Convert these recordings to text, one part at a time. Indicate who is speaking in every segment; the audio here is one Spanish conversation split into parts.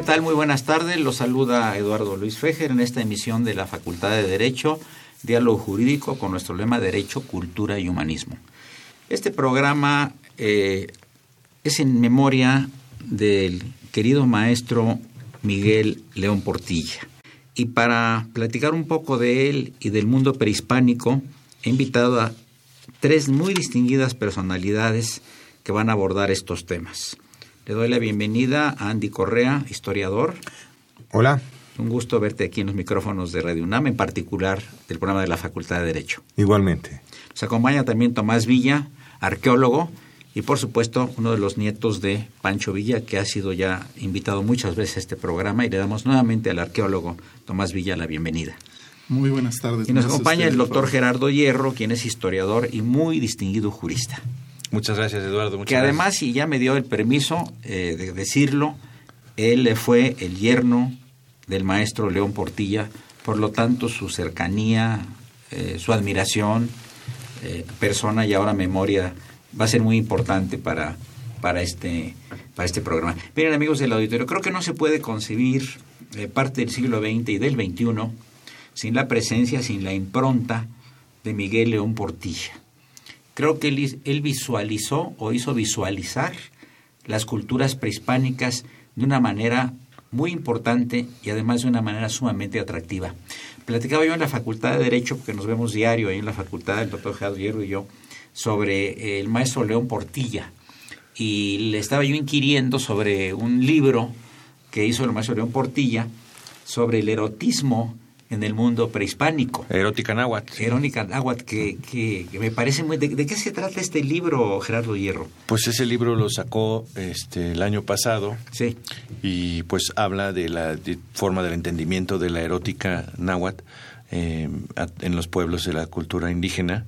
Speaker 1: ¿Qué tal? Muy buenas tardes. Los saluda Eduardo Luis Fejer en esta emisión de la Facultad de Derecho, Diálogo Jurídico con nuestro lema Derecho, Cultura y Humanismo. Este programa eh, es en memoria del querido maestro Miguel León Portilla. Y para platicar un poco de él y del mundo prehispánico, he invitado a tres muy distinguidas personalidades que van a abordar estos temas. Le doy la bienvenida a Andy Correa, historiador.
Speaker 2: Hola.
Speaker 1: Un gusto verte aquí en los micrófonos de Radio UNAM, en particular del programa de la Facultad de Derecho.
Speaker 2: Igualmente.
Speaker 1: Nos acompaña también Tomás Villa, arqueólogo, y por supuesto uno de los nietos de Pancho Villa, que ha sido ya invitado muchas veces a este programa, y le damos nuevamente al arqueólogo Tomás Villa la bienvenida.
Speaker 3: Muy buenas tardes.
Speaker 1: Y nos acompaña el doctor Gerardo Hierro, quien es historiador y muy distinguido jurista.
Speaker 4: Muchas gracias, Eduardo. Muchas
Speaker 1: que además, y ya me dio el permiso eh, de decirlo, él fue el yerno del maestro León Portilla, por lo tanto su cercanía, eh, su admiración, eh, persona y ahora memoria va a ser muy importante para, para, este, para este programa. Miren amigos del auditorio, creo que no se puede concebir parte del siglo XX y del XXI sin la presencia, sin la impronta de Miguel León Portilla creo que él, visualizó o hizo visualizar las culturas prehispánicas de una manera muy importante y además de una manera sumamente atractiva. Platicaba yo en la Facultad de Derecho, porque nos vemos diario ahí en la Facultad, el doctor Hierro y yo, sobre el maestro León Portilla. Y le estaba yo inquiriendo sobre un libro que hizo el maestro León Portilla sobre el erotismo en el mundo prehispánico.
Speaker 4: Erótica náhuatl.
Speaker 1: Erótica náhuatl, que, que, me parece muy... De, qué se trata este libro, Gerardo Hierro?
Speaker 4: Pues ese libro lo sacó este el año pasado.
Speaker 1: Sí.
Speaker 4: Y pues habla de la forma del entendimiento de la erótica náhuatl eh, en los pueblos de la cultura indígena.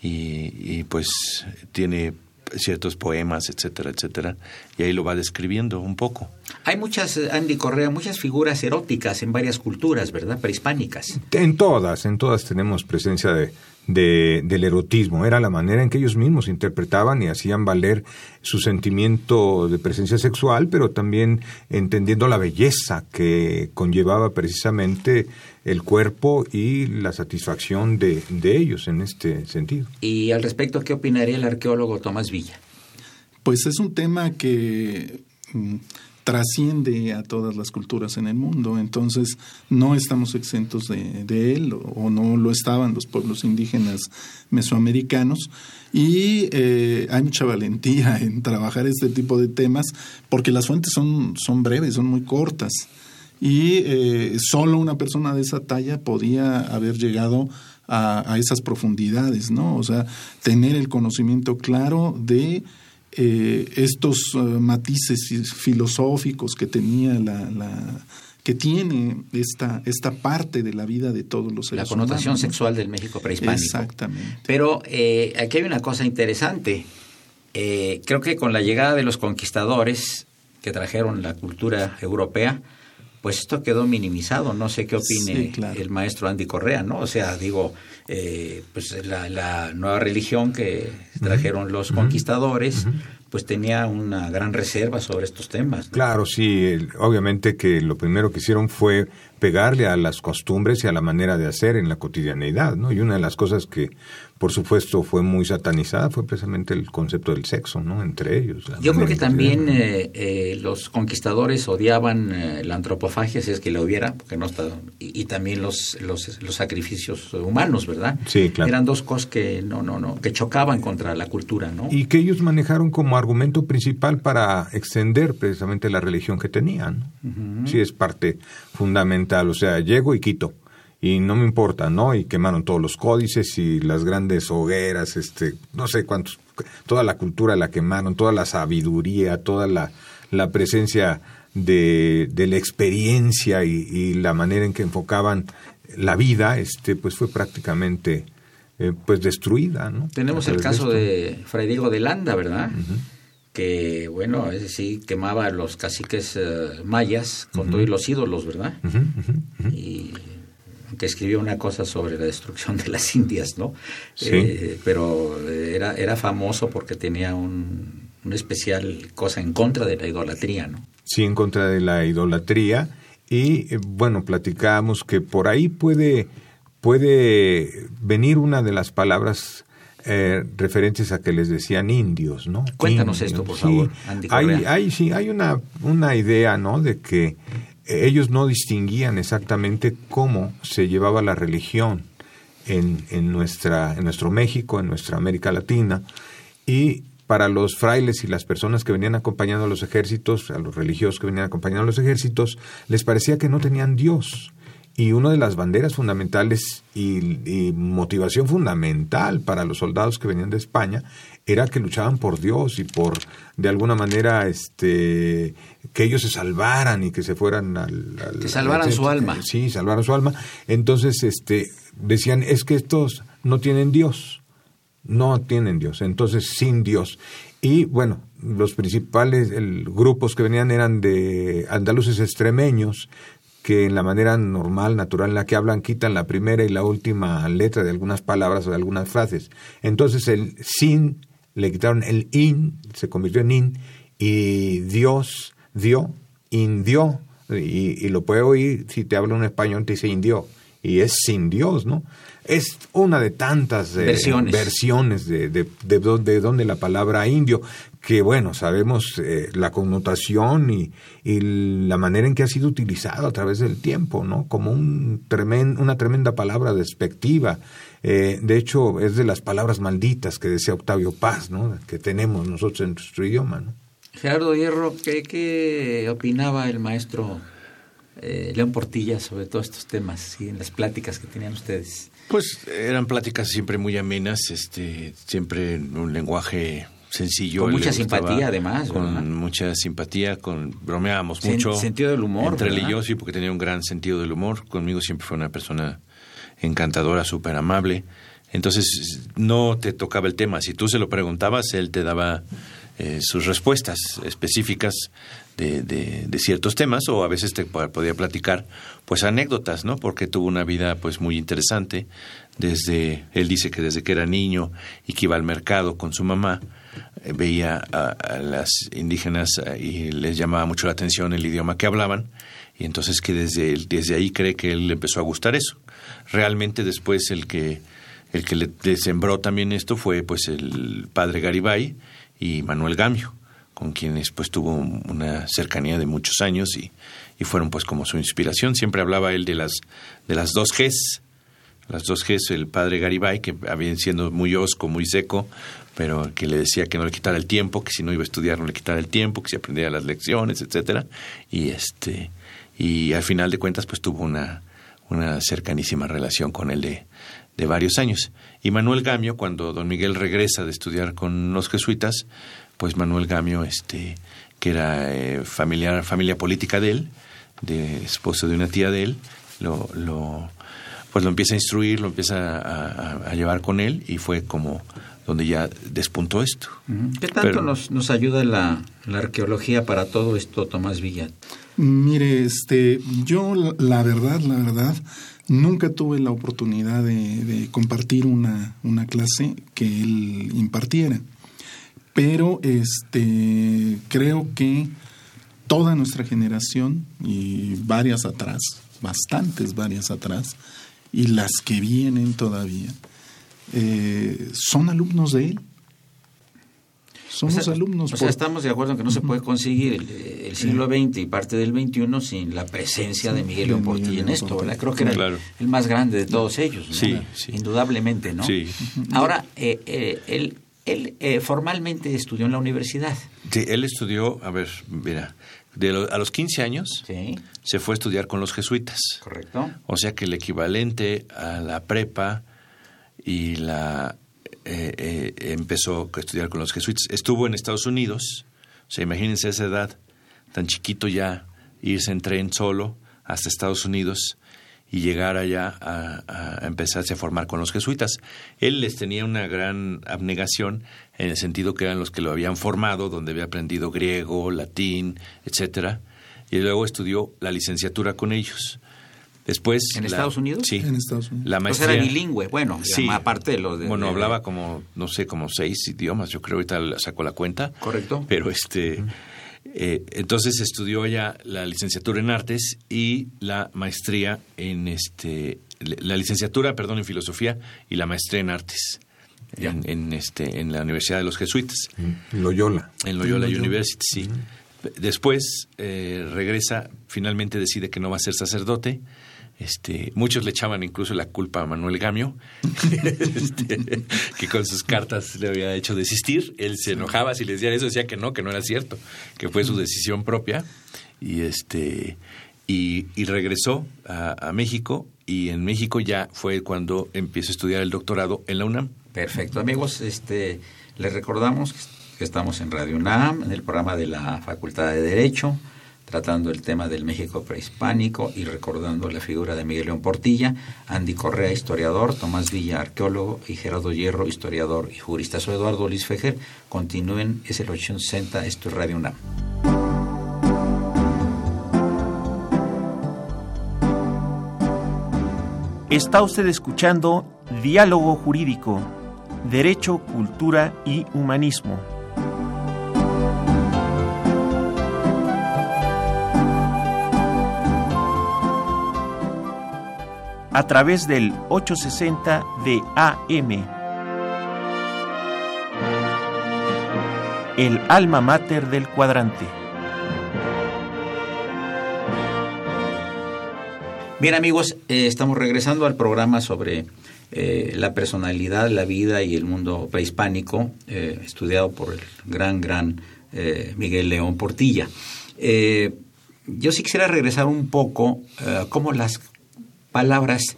Speaker 4: Y, y pues tiene ciertos poemas, etcétera, etcétera, y ahí lo va describiendo un poco.
Speaker 1: Hay muchas, Andy Correa, muchas figuras eróticas en varias culturas, ¿verdad? Prehispánicas.
Speaker 2: En todas, en todas tenemos presencia de, de, del erotismo. Era la manera en que ellos mismos interpretaban y hacían valer su sentimiento de presencia sexual, pero también entendiendo la belleza que conllevaba precisamente el cuerpo y la satisfacción de, de ellos en este sentido.
Speaker 1: Y al respecto, ¿qué opinaría el arqueólogo Tomás Villa?
Speaker 3: Pues es un tema que mm, trasciende a todas las culturas en el mundo, entonces no estamos exentos de, él o no lo estaban los pueblos indígenas mesoamericanos y eh, hay mucha valentía en trabajar este tipo de temas porque las fuentes son, son breves, son muy cortas y eh, solo una persona de esa talla podía haber llegado a, esas profundidades, ¿no? O sea, tener el conocimiento claro de eh, estos eh, matices filosóficos que tenía la, la que tiene esta, esta parte de la vida de todos los seres
Speaker 1: La connotación sexual del México prehispánico.
Speaker 3: Exactamente.
Speaker 1: Pero eh, aquí hay una cosa interesante. Eh, creo que con la llegada de los conquistadores que trajeron la cultura europea, pues esto quedó minimizado. No sé qué opine el maestro Andy Correa, ¿no? O sea, digo, eh, pues la, nueva religión que trajeron los conquistadores, pues tenía una gran reserva sobre estos temas.
Speaker 2: Claro, sí, obviamente que lo primero que hicieron fue pegarle a las costumbres y a la manera de hacer en la cotidianeidad, ¿no? Y una de las cosas que por supuesto, fue muy satanizada, fue precisamente el concepto del sexo, ¿no? Entre ellos.
Speaker 1: Yo creo que también eh, eh, los conquistadores odiaban eh, la antropofagia, si es que la hubiera, porque no está, y, también los, los, los, sacrificios humanos, ¿verdad?
Speaker 2: Sí, claro.
Speaker 1: Eran dos cosas que no, no, no, que chocaban contra la cultura, ¿no?
Speaker 2: Y que ellos manejaron como argumento principal para extender precisamente la religión que tenían. Sí, es parte fundamental. O sea, llego y quito y no me importa, ¿no? Y quemaron todos los códices y las grandes hogueras, este, no sé cuántos, toda la cultura la quemaron, toda la sabiduría, toda la, la presencia de, de la experiencia y, la manera en que enfocaban la vida, este, pues fue prácticamente eh, pues destruida, ¿no?
Speaker 1: Tenemos el caso de, Fray Diego de Landa, ¿verdad? que bueno, es sí quemaba a los caciques eh, mayas con todos los ídolos, ¿verdad? y que escribió una cosa sobre la destrucción de las Indias, ¿no? Eh, pero era, era famoso porque tenía un, una especial cosa en contra de la idolatría, ¿no?
Speaker 2: Sí, en contra de la idolatría. Y eh, bueno, platicamos que por ahí puede, puede venir una de las palabras eh, referentes a que les decían indios, ¿no?
Speaker 1: Cuéntanos esto, por favor.
Speaker 2: hay, hay, sí, hay una, una idea, ¿no? De que ellos no distinguían exactamente cómo se llevaba la religión en, en, nuestra, en nuestro México, en nuestra América Latina, y para los frailes y las personas que venían acompañando a los ejércitos, a los religiosos que venían acompañando a los ejércitos, les parecía que no tenían Dios. Y una de las banderas fundamentales y, y, motivación fundamental para los soldados que venían de España era que luchaban por Dios y por, de alguna manera, este, que ellos se salvaran y que se fueran al...
Speaker 1: que salvaran su alma.
Speaker 2: Sí, salvaran su alma. Entonces, este, decían, es que estos no tienen Dios, no tienen Dios, entonces sin Dios. Y bueno, los principales grupos que venían eran de andaluces extremeños, que en la manera normal, natural en la que hablan, quitan la primera y la última letra de algunas palabras o de algunas frases. Entonces el sin le quitaron el in, se convirtió en in, y Dios dio, indio, y, y lo puede oír si te habla un español, te dice indio, y es sin Dios, ¿no? Es una de tantas
Speaker 1: eh, versiones,
Speaker 2: versiones de, de, de, donde la palabra indio, que bueno, sabemos eh, la connotación y, y, la manera en que ha sido utilizado a través del tiempo, ¿no? Como un una tremenda palabra despectiva. Eh, de hecho, es de las palabras malditas que decía Octavio Paz, ¿no? Que tenemos nosotros en nuestro idioma, ¿no?
Speaker 1: Gerardo Hierro, ¿qué, qué opinaba el maestro eh, León Portilla sobre todos estos temas y en las pláticas que tenían ustedes?
Speaker 4: Pues eran pláticas siempre muy amenas, este, siempre en un lenguaje sencillo.
Speaker 1: Con mucha simpatía, además.
Speaker 4: Con mucha simpatía, con bromeábamos mucho.
Speaker 1: Sentido del humor.
Speaker 4: Entre él y yo, sí, porque tenía un gran sentido del humor. Conmigo siempre fue una persona encantadora, súper amable. Entonces no te tocaba el tema. Si tú se lo preguntabas, él te daba eh, sus respuestas específicas de, de, ciertos temas o a veces te podía platicar pues anécdotas, ¿no? Porque tuvo una vida pues muy interesante. Desde, él dice que desde que era niño y que iba al mercado con su mamá, eh, veía a, las indígenas eh, y les llamaba mucho la atención el idioma que hablaban y entonces que desde, desde ahí cree que él empezó a gustar eso. Realmente después el que, el que le, sembró también esto fue pues el padre Garibay y Manuel Gamio con quienes pues tuvo una cercanía de muchos años y, y, fueron pues como su inspiración. Siempre hablaba él de las, de las dos Gs, las dos Gs, el padre Garibay, que había siendo muy osco, muy seco, pero que le decía que no le quitara el tiempo, que si no iba a estudiar no le quitara el tiempo, que si aprendía las lecciones, etcétera, y este y al final de cuentas pues tuvo una, una cercanísima relación con él de, de varios años. Y Manuel Gamio, cuando don Miguel regresa de estudiar con los jesuitas, pues Manuel Gamio, este, que era eh, familiar, familia política de él, de esposo de una tía de él, lo, lo, pues lo empieza a instruir, lo empieza a, llevar con él y fue como donde ya despuntó esto.
Speaker 1: ¿Qué tanto nos, nos ayuda la, la, arqueología para todo esto, Tomás Villa?
Speaker 3: Mire, este, yo la verdad, la verdad, nunca tuve la oportunidad de, compartir una, una, clase que él impartiera. Pero este, creo que toda nuestra generación y varias atrás, bastantes varias atrás, y las que vienen todavía, eh, son alumnos de él. Somos alumnos.
Speaker 1: O sea, estamos de acuerdo en que no se puede conseguir el, siglo XX y parte del XXI sin la presencia de Miguel León Portilla en esto, ¿verdad? Creo que era el, más grande de todos ellos,
Speaker 4: sí,
Speaker 1: indudablemente, ¿no?
Speaker 4: Sí.
Speaker 1: Ahora, eh, eh, él, él eh, formalmente estudió en la universidad.
Speaker 4: Sí, él estudió, a ver, mira, de a los 15 años se fue a estudiar con los jesuitas.
Speaker 1: Correcto.
Speaker 4: O sea que el equivalente a la prepa y la eh, eh, empezó a estudiar con los jesuitas. Estuvo en Estados Unidos, o sea, imagínense esa edad, tan chiquito ya, irse en tren solo hasta Estados Unidos y llegar allá a, empezarse a formar con los jesuitas. Él les tenía una gran abnegación en el sentido que eran los que lo habían formado, donde había aprendido griego, latín, etcétera, y luego estudió la licenciatura con ellos. Después,
Speaker 1: ¿En Estados Unidos?
Speaker 4: Sí.
Speaker 3: En Estados Unidos.
Speaker 4: La maestría,
Speaker 1: era bilingüe, bueno, sí, aparte de lo de...
Speaker 4: Bueno, hablaba como, no sé, como seis idiomas, yo creo, ahorita sacó la cuenta.
Speaker 1: Correcto.
Speaker 4: Pero este... Eh, entonces estudió ya la licenciatura en artes y la maestría en este la licenciatura perdón en filosofía y la maestría en artes en, este en la universidad de los jesuitas
Speaker 2: en Loyola
Speaker 4: en Loyola, University sí después eh, regresa finalmente decide que no va a ser sacerdote este, muchos le echaban incluso la culpa a Manuel Gamio, este, que con sus cartas le había hecho desistir. Él se enojaba si les decían eso, decía que no, que no era cierto, que fue su decisión propia. Y este y, regresó a, México y en México ya fue cuando empezó a estudiar el doctorado en la UNAM.
Speaker 1: Perfecto, amigos, este les recordamos que estamos en Radio UNAM, en el programa de la Facultad de Derecho tratando el tema del México prehispánico y recordando la figura de Miguel León Portilla, Andy Correa, historiador, Tomás Villa, arqueólogo, y Gerardo Hierro, historiador y jurista. Soy Eduardo Luis Fejer. Continúen, es el 860, esto es Radio UNAM.
Speaker 5: Está usted escuchando Diálogo Jurídico, Derecho, Cultura y Humanismo. A través del 860 de AM. El alma mater del cuadrante.
Speaker 1: Bien amigos, eh, estamos regresando al programa sobre eh, la personalidad, la vida y el mundo prehispánico, eh, estudiado por el gran, gran Miguel León Portilla. yo sí quisiera regresar un poco a cómo las palabras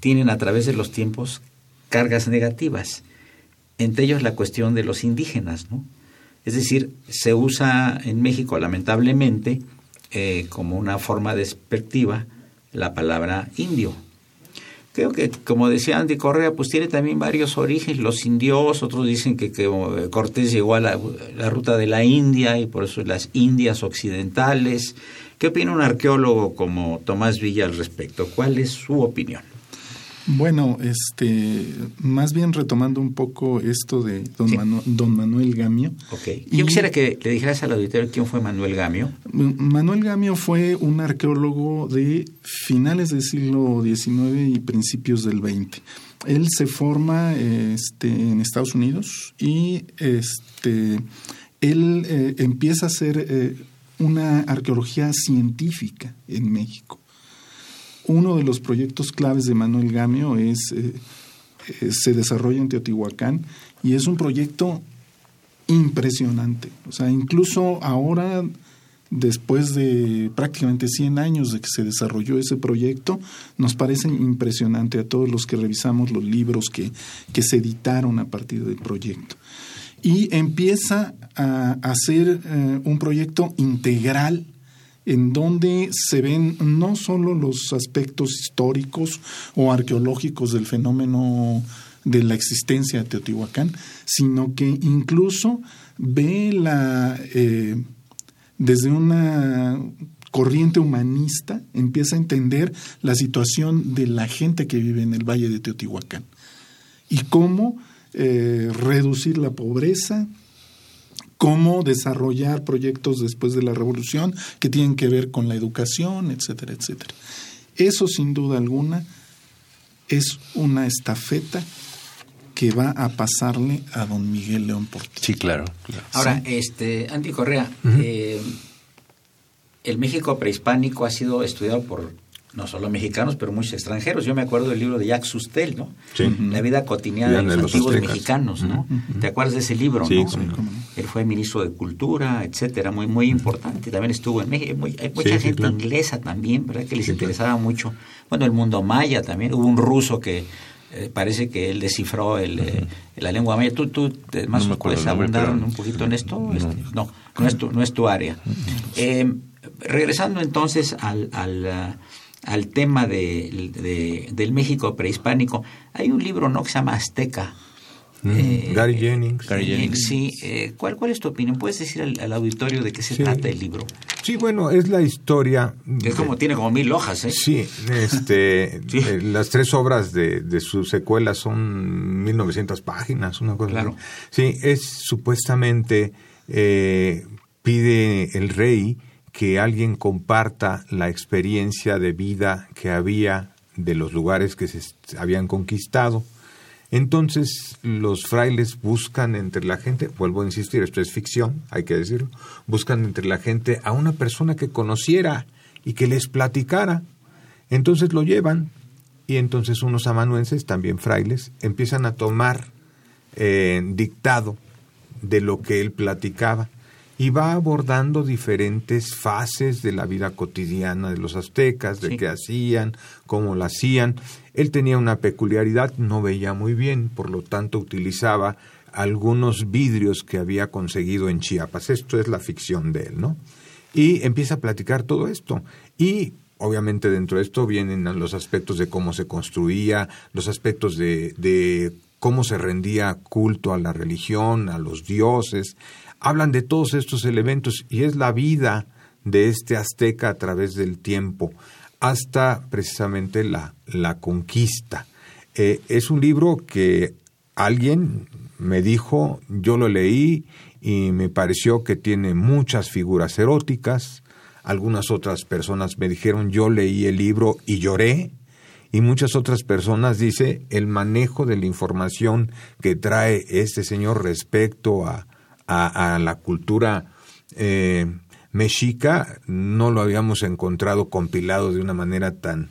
Speaker 1: tienen a través de los tiempos cargas negativas, entre ellos la cuestión de los indígenas, ¿no? Es decir, se usa en México lamentablemente eh, como una forma despectiva la palabra indio. Creo que, como decía Andy Correa, pues tiene también varios orígenes. Los indios, otros dicen que, que Cortés llegó a la, ruta de la India y por eso las Indias occidentales. ¿Qué opina un arqueólogo como Tomás Villa al respecto? ¿Cuál es su opinión?
Speaker 3: Bueno, este, más bien retomando un poco esto de don, don Manuel Gamio.
Speaker 1: Okay. Yo quisiera que le dijeras al auditorio quién fue Manuel Gamio.
Speaker 3: Manuel Gamio fue un arqueólogo de finales del siglo XIX y principios del XX. Él se forma este, en Estados Unidos y este, él eh, empieza a hacer eh, una arqueología científica en México. Uno de los proyectos claves de Manuel Gamio es, eh, eh, se desarrolla en Teotihuacán y es un proyecto impresionante. O sea, incluso ahora después de prácticamente 100 años de que se desarrolló ese proyecto, nos parece impresionante a todos los que revisamos los libros que, que se editaron a partir del proyecto. Y empieza a hacer eh, un proyecto integral en donde se ven no solo los aspectos históricos o arqueológicos del fenómeno de la existencia de Teotihuacán, sino que incluso ve la eh, desde una corriente humanista empieza a entender la situación de la gente que vive en el Valle de Teotihuacán y cómo eh, reducir la pobreza, cómo desarrollar proyectos después de la revolución que tienen que ver con la educación, etcétera, etcétera. Eso sin duda alguna es una estafeta que va a pasarle a don Miguel León Portillo.
Speaker 4: Sí, claro.
Speaker 1: Ahora, este, Andy Correa, eh, el México prehispánico ha sido estudiado por no solo mexicanos, pero muchos extranjeros. Yo me acuerdo del libro de Jacques Sustel, ¿no? La vida cotidiana de los, antiguos mexicanos, ¿no? ¿Te acuerdas de ese libro?
Speaker 2: Sí,
Speaker 1: Él fue ministro de Cultura, etcétera, muy muy importante. También estuvo en México. Hay mucha gente inglesa también, ¿verdad? Que les interesaba mucho. Bueno, el mundo maya también. Hubo un ruso que eh, parece que él descifró el, eh, la lengua maya. ¿Tú, tú más no puedes abundar un poquito en esto? No, este, no, no, es tu, no es tu área. Eh, regresando entonces al, al, al tema de, de, del México prehispánico, hay un libro ¿no? que se llama Azteca,
Speaker 2: eh, Gary Jennings.
Speaker 1: Gary Jennings. Sí, eh, ¿cuál, ¿cuál es tu opinión? ¿Puedes decir al, auditorio de qué se trata el libro?
Speaker 2: Sí, bueno, es la historia...
Speaker 1: Es como, tiene como mil hojas, ¿eh?
Speaker 2: Sí, este, eh, las tres obras de, de su secuela son 1900 páginas, una cosa
Speaker 1: Claro.
Speaker 2: Sí, es supuestamente, pide el rey que alguien comparta la experiencia de vida que había de los lugares que se habían conquistado entonces los frailes buscan entre la gente, vuelvo a insistir, esto es ficción, hay que decirlo, buscan entre la gente a una persona que conociera y que les platicara. Entonces lo llevan y entonces unos amanuenses, también frailes, empiezan a tomar eh, dictado de lo que él platicaba y va abordando diferentes fases de la vida cotidiana de los aztecas, de qué hacían, cómo lo hacían. Él tenía una peculiaridad, no veía muy bien, por lo tanto utilizaba algunos vidrios que había conseguido en Chiapas. Esto es la ficción de él, ¿no? Y empieza a platicar todo esto. Y obviamente dentro de esto vienen los aspectos de cómo se construía, los aspectos de, de cómo se rendía culto a la religión, a los dioses, hablan de todos estos elementos y es la vida de este azteca a través del tiempo hasta precisamente la, la conquista. Eh, es un libro que alguien me dijo, yo lo leí y me pareció que tiene muchas figuras eróticas. Algunas otras personas me dijeron, yo leí el libro y lloré. Y muchas otras personas dice el manejo de la información que trae este señor respecto a, a, la cultura eh, mexica no lo habíamos encontrado compilado de una manera tan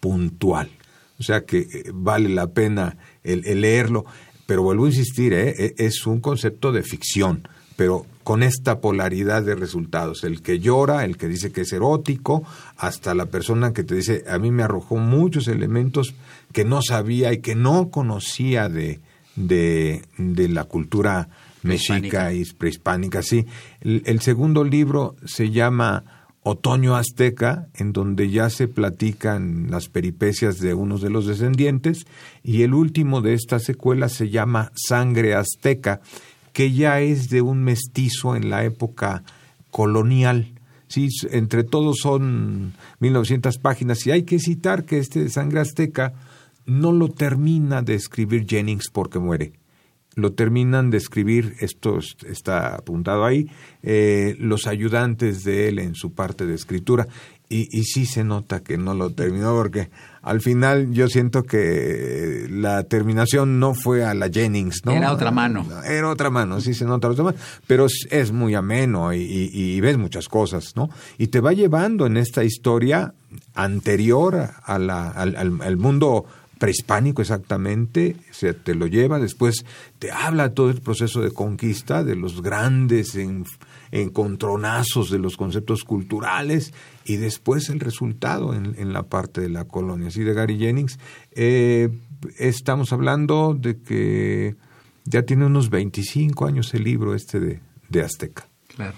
Speaker 2: puntual. O sea que eh, vale la pena el, leerlo, pero vuelvo a insistir, ¿eh? E, es un concepto de ficción, pero con esta polaridad de resultados, el que llora, el que dice que es erótico, hasta la persona que te dice, a mí me arrojó muchos elementos que no sabía y que no conocía de, de, de la cultura mexica y prehispánica, sí. El, segundo libro se llama Otoño Azteca, en donde ya se platican las peripecias de unos de los descendientes, y el último de esta secuela se llama Sangre Azteca, que ya es de un mestizo en la época colonial. Sí, entre todos son 1900 páginas, y hay que citar que este de Sangre Azteca no lo termina de escribir Jennings porque muere lo terminan de escribir, esto está apuntado ahí, eh, los ayudantes de él en su parte de escritura. Y, y sí se nota que no lo terminó porque al final yo siento que la terminación no fue a la Jennings, ¿no?
Speaker 1: Era otra mano.
Speaker 2: Era otra mano, sí se nota otra mano, pero es muy ameno y, y, ves muchas cosas, ¿no? Y te va llevando en esta historia anterior a la, al, al mundo prehispánico exactamente, se te lo lleva, después te habla todo el proceso de conquista de los grandes encontronazos de los conceptos culturales y después el resultado en, la parte de la colonia. Así de Gary Jennings, eh, estamos hablando de que ya tiene unos 25 años el libro este de, de Azteca.
Speaker 1: Claro.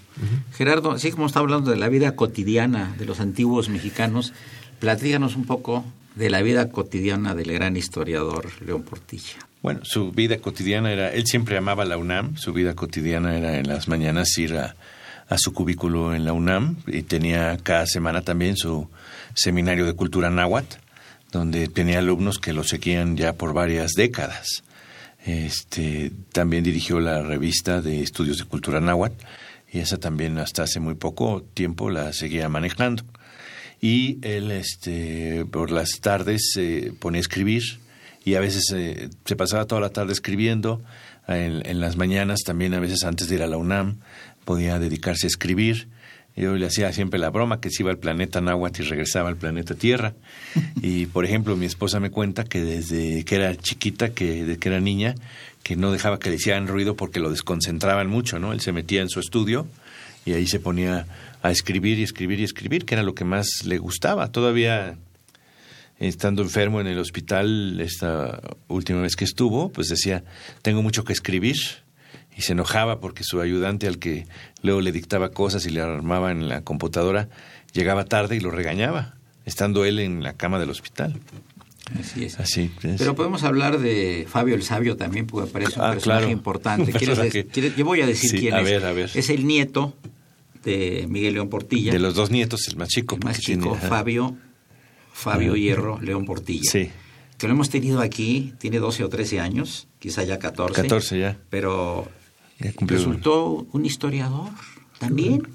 Speaker 1: Gerardo, así como está hablando de la vida cotidiana de los antiguos mexicanos, platíganos un poco de la vida cotidiana del gran historiador León Portilla.
Speaker 4: Bueno, su vida cotidiana era, él siempre amaba la UNAM, su vida cotidiana era en las mañanas ir a, su cubículo en la UNAM y tenía cada semana también su seminario de cultura náhuatl, donde tenía alumnos que lo seguían ya por varias décadas. Este, también dirigió la revista de estudios de cultura náhuatl y esa también hasta hace muy poco tiempo la seguía manejando. Y él este, por las tardes se ponía a escribir y a veces eh, se pasaba toda la tarde escribiendo. En, en, las mañanas también a veces antes de ir a la UNAM podía dedicarse a escribir. Yo le hacía siempre la broma que se iba al planeta Náhuatl y regresaba al planeta Tierra. Y, por ejemplo, mi esposa me cuenta que desde que era chiquita, que, de que era niña, que no dejaba que le hicieran ruido porque lo desconcentraban mucho, ¿no? Él se metía en su estudio y ahí se ponía a escribir y escribir y escribir, que era lo que más le gustaba. Todavía estando enfermo en el hospital esta última vez que estuvo, pues decía, tengo mucho que escribir. Y se enojaba porque su ayudante al que luego le dictaba cosas y le armaba en la computadora, llegaba tarde y lo regañaba, estando él en la cama del hospital.
Speaker 1: Así es. Así Pero podemos hablar de Fabio el Sabio también, porque parece un ah, personaje importante. yo voy a decir quién es. Es el nieto de Miguel León Portilla.
Speaker 4: De los dos nietos, el más chico.
Speaker 1: El más chico, Fabio, Fabio Hierro León Portilla. Sí. Que lo hemos tenido aquí, tiene 12 o 13 años, quizá ya 14.
Speaker 4: 14 ya.
Speaker 1: Pero resultó un historiador también.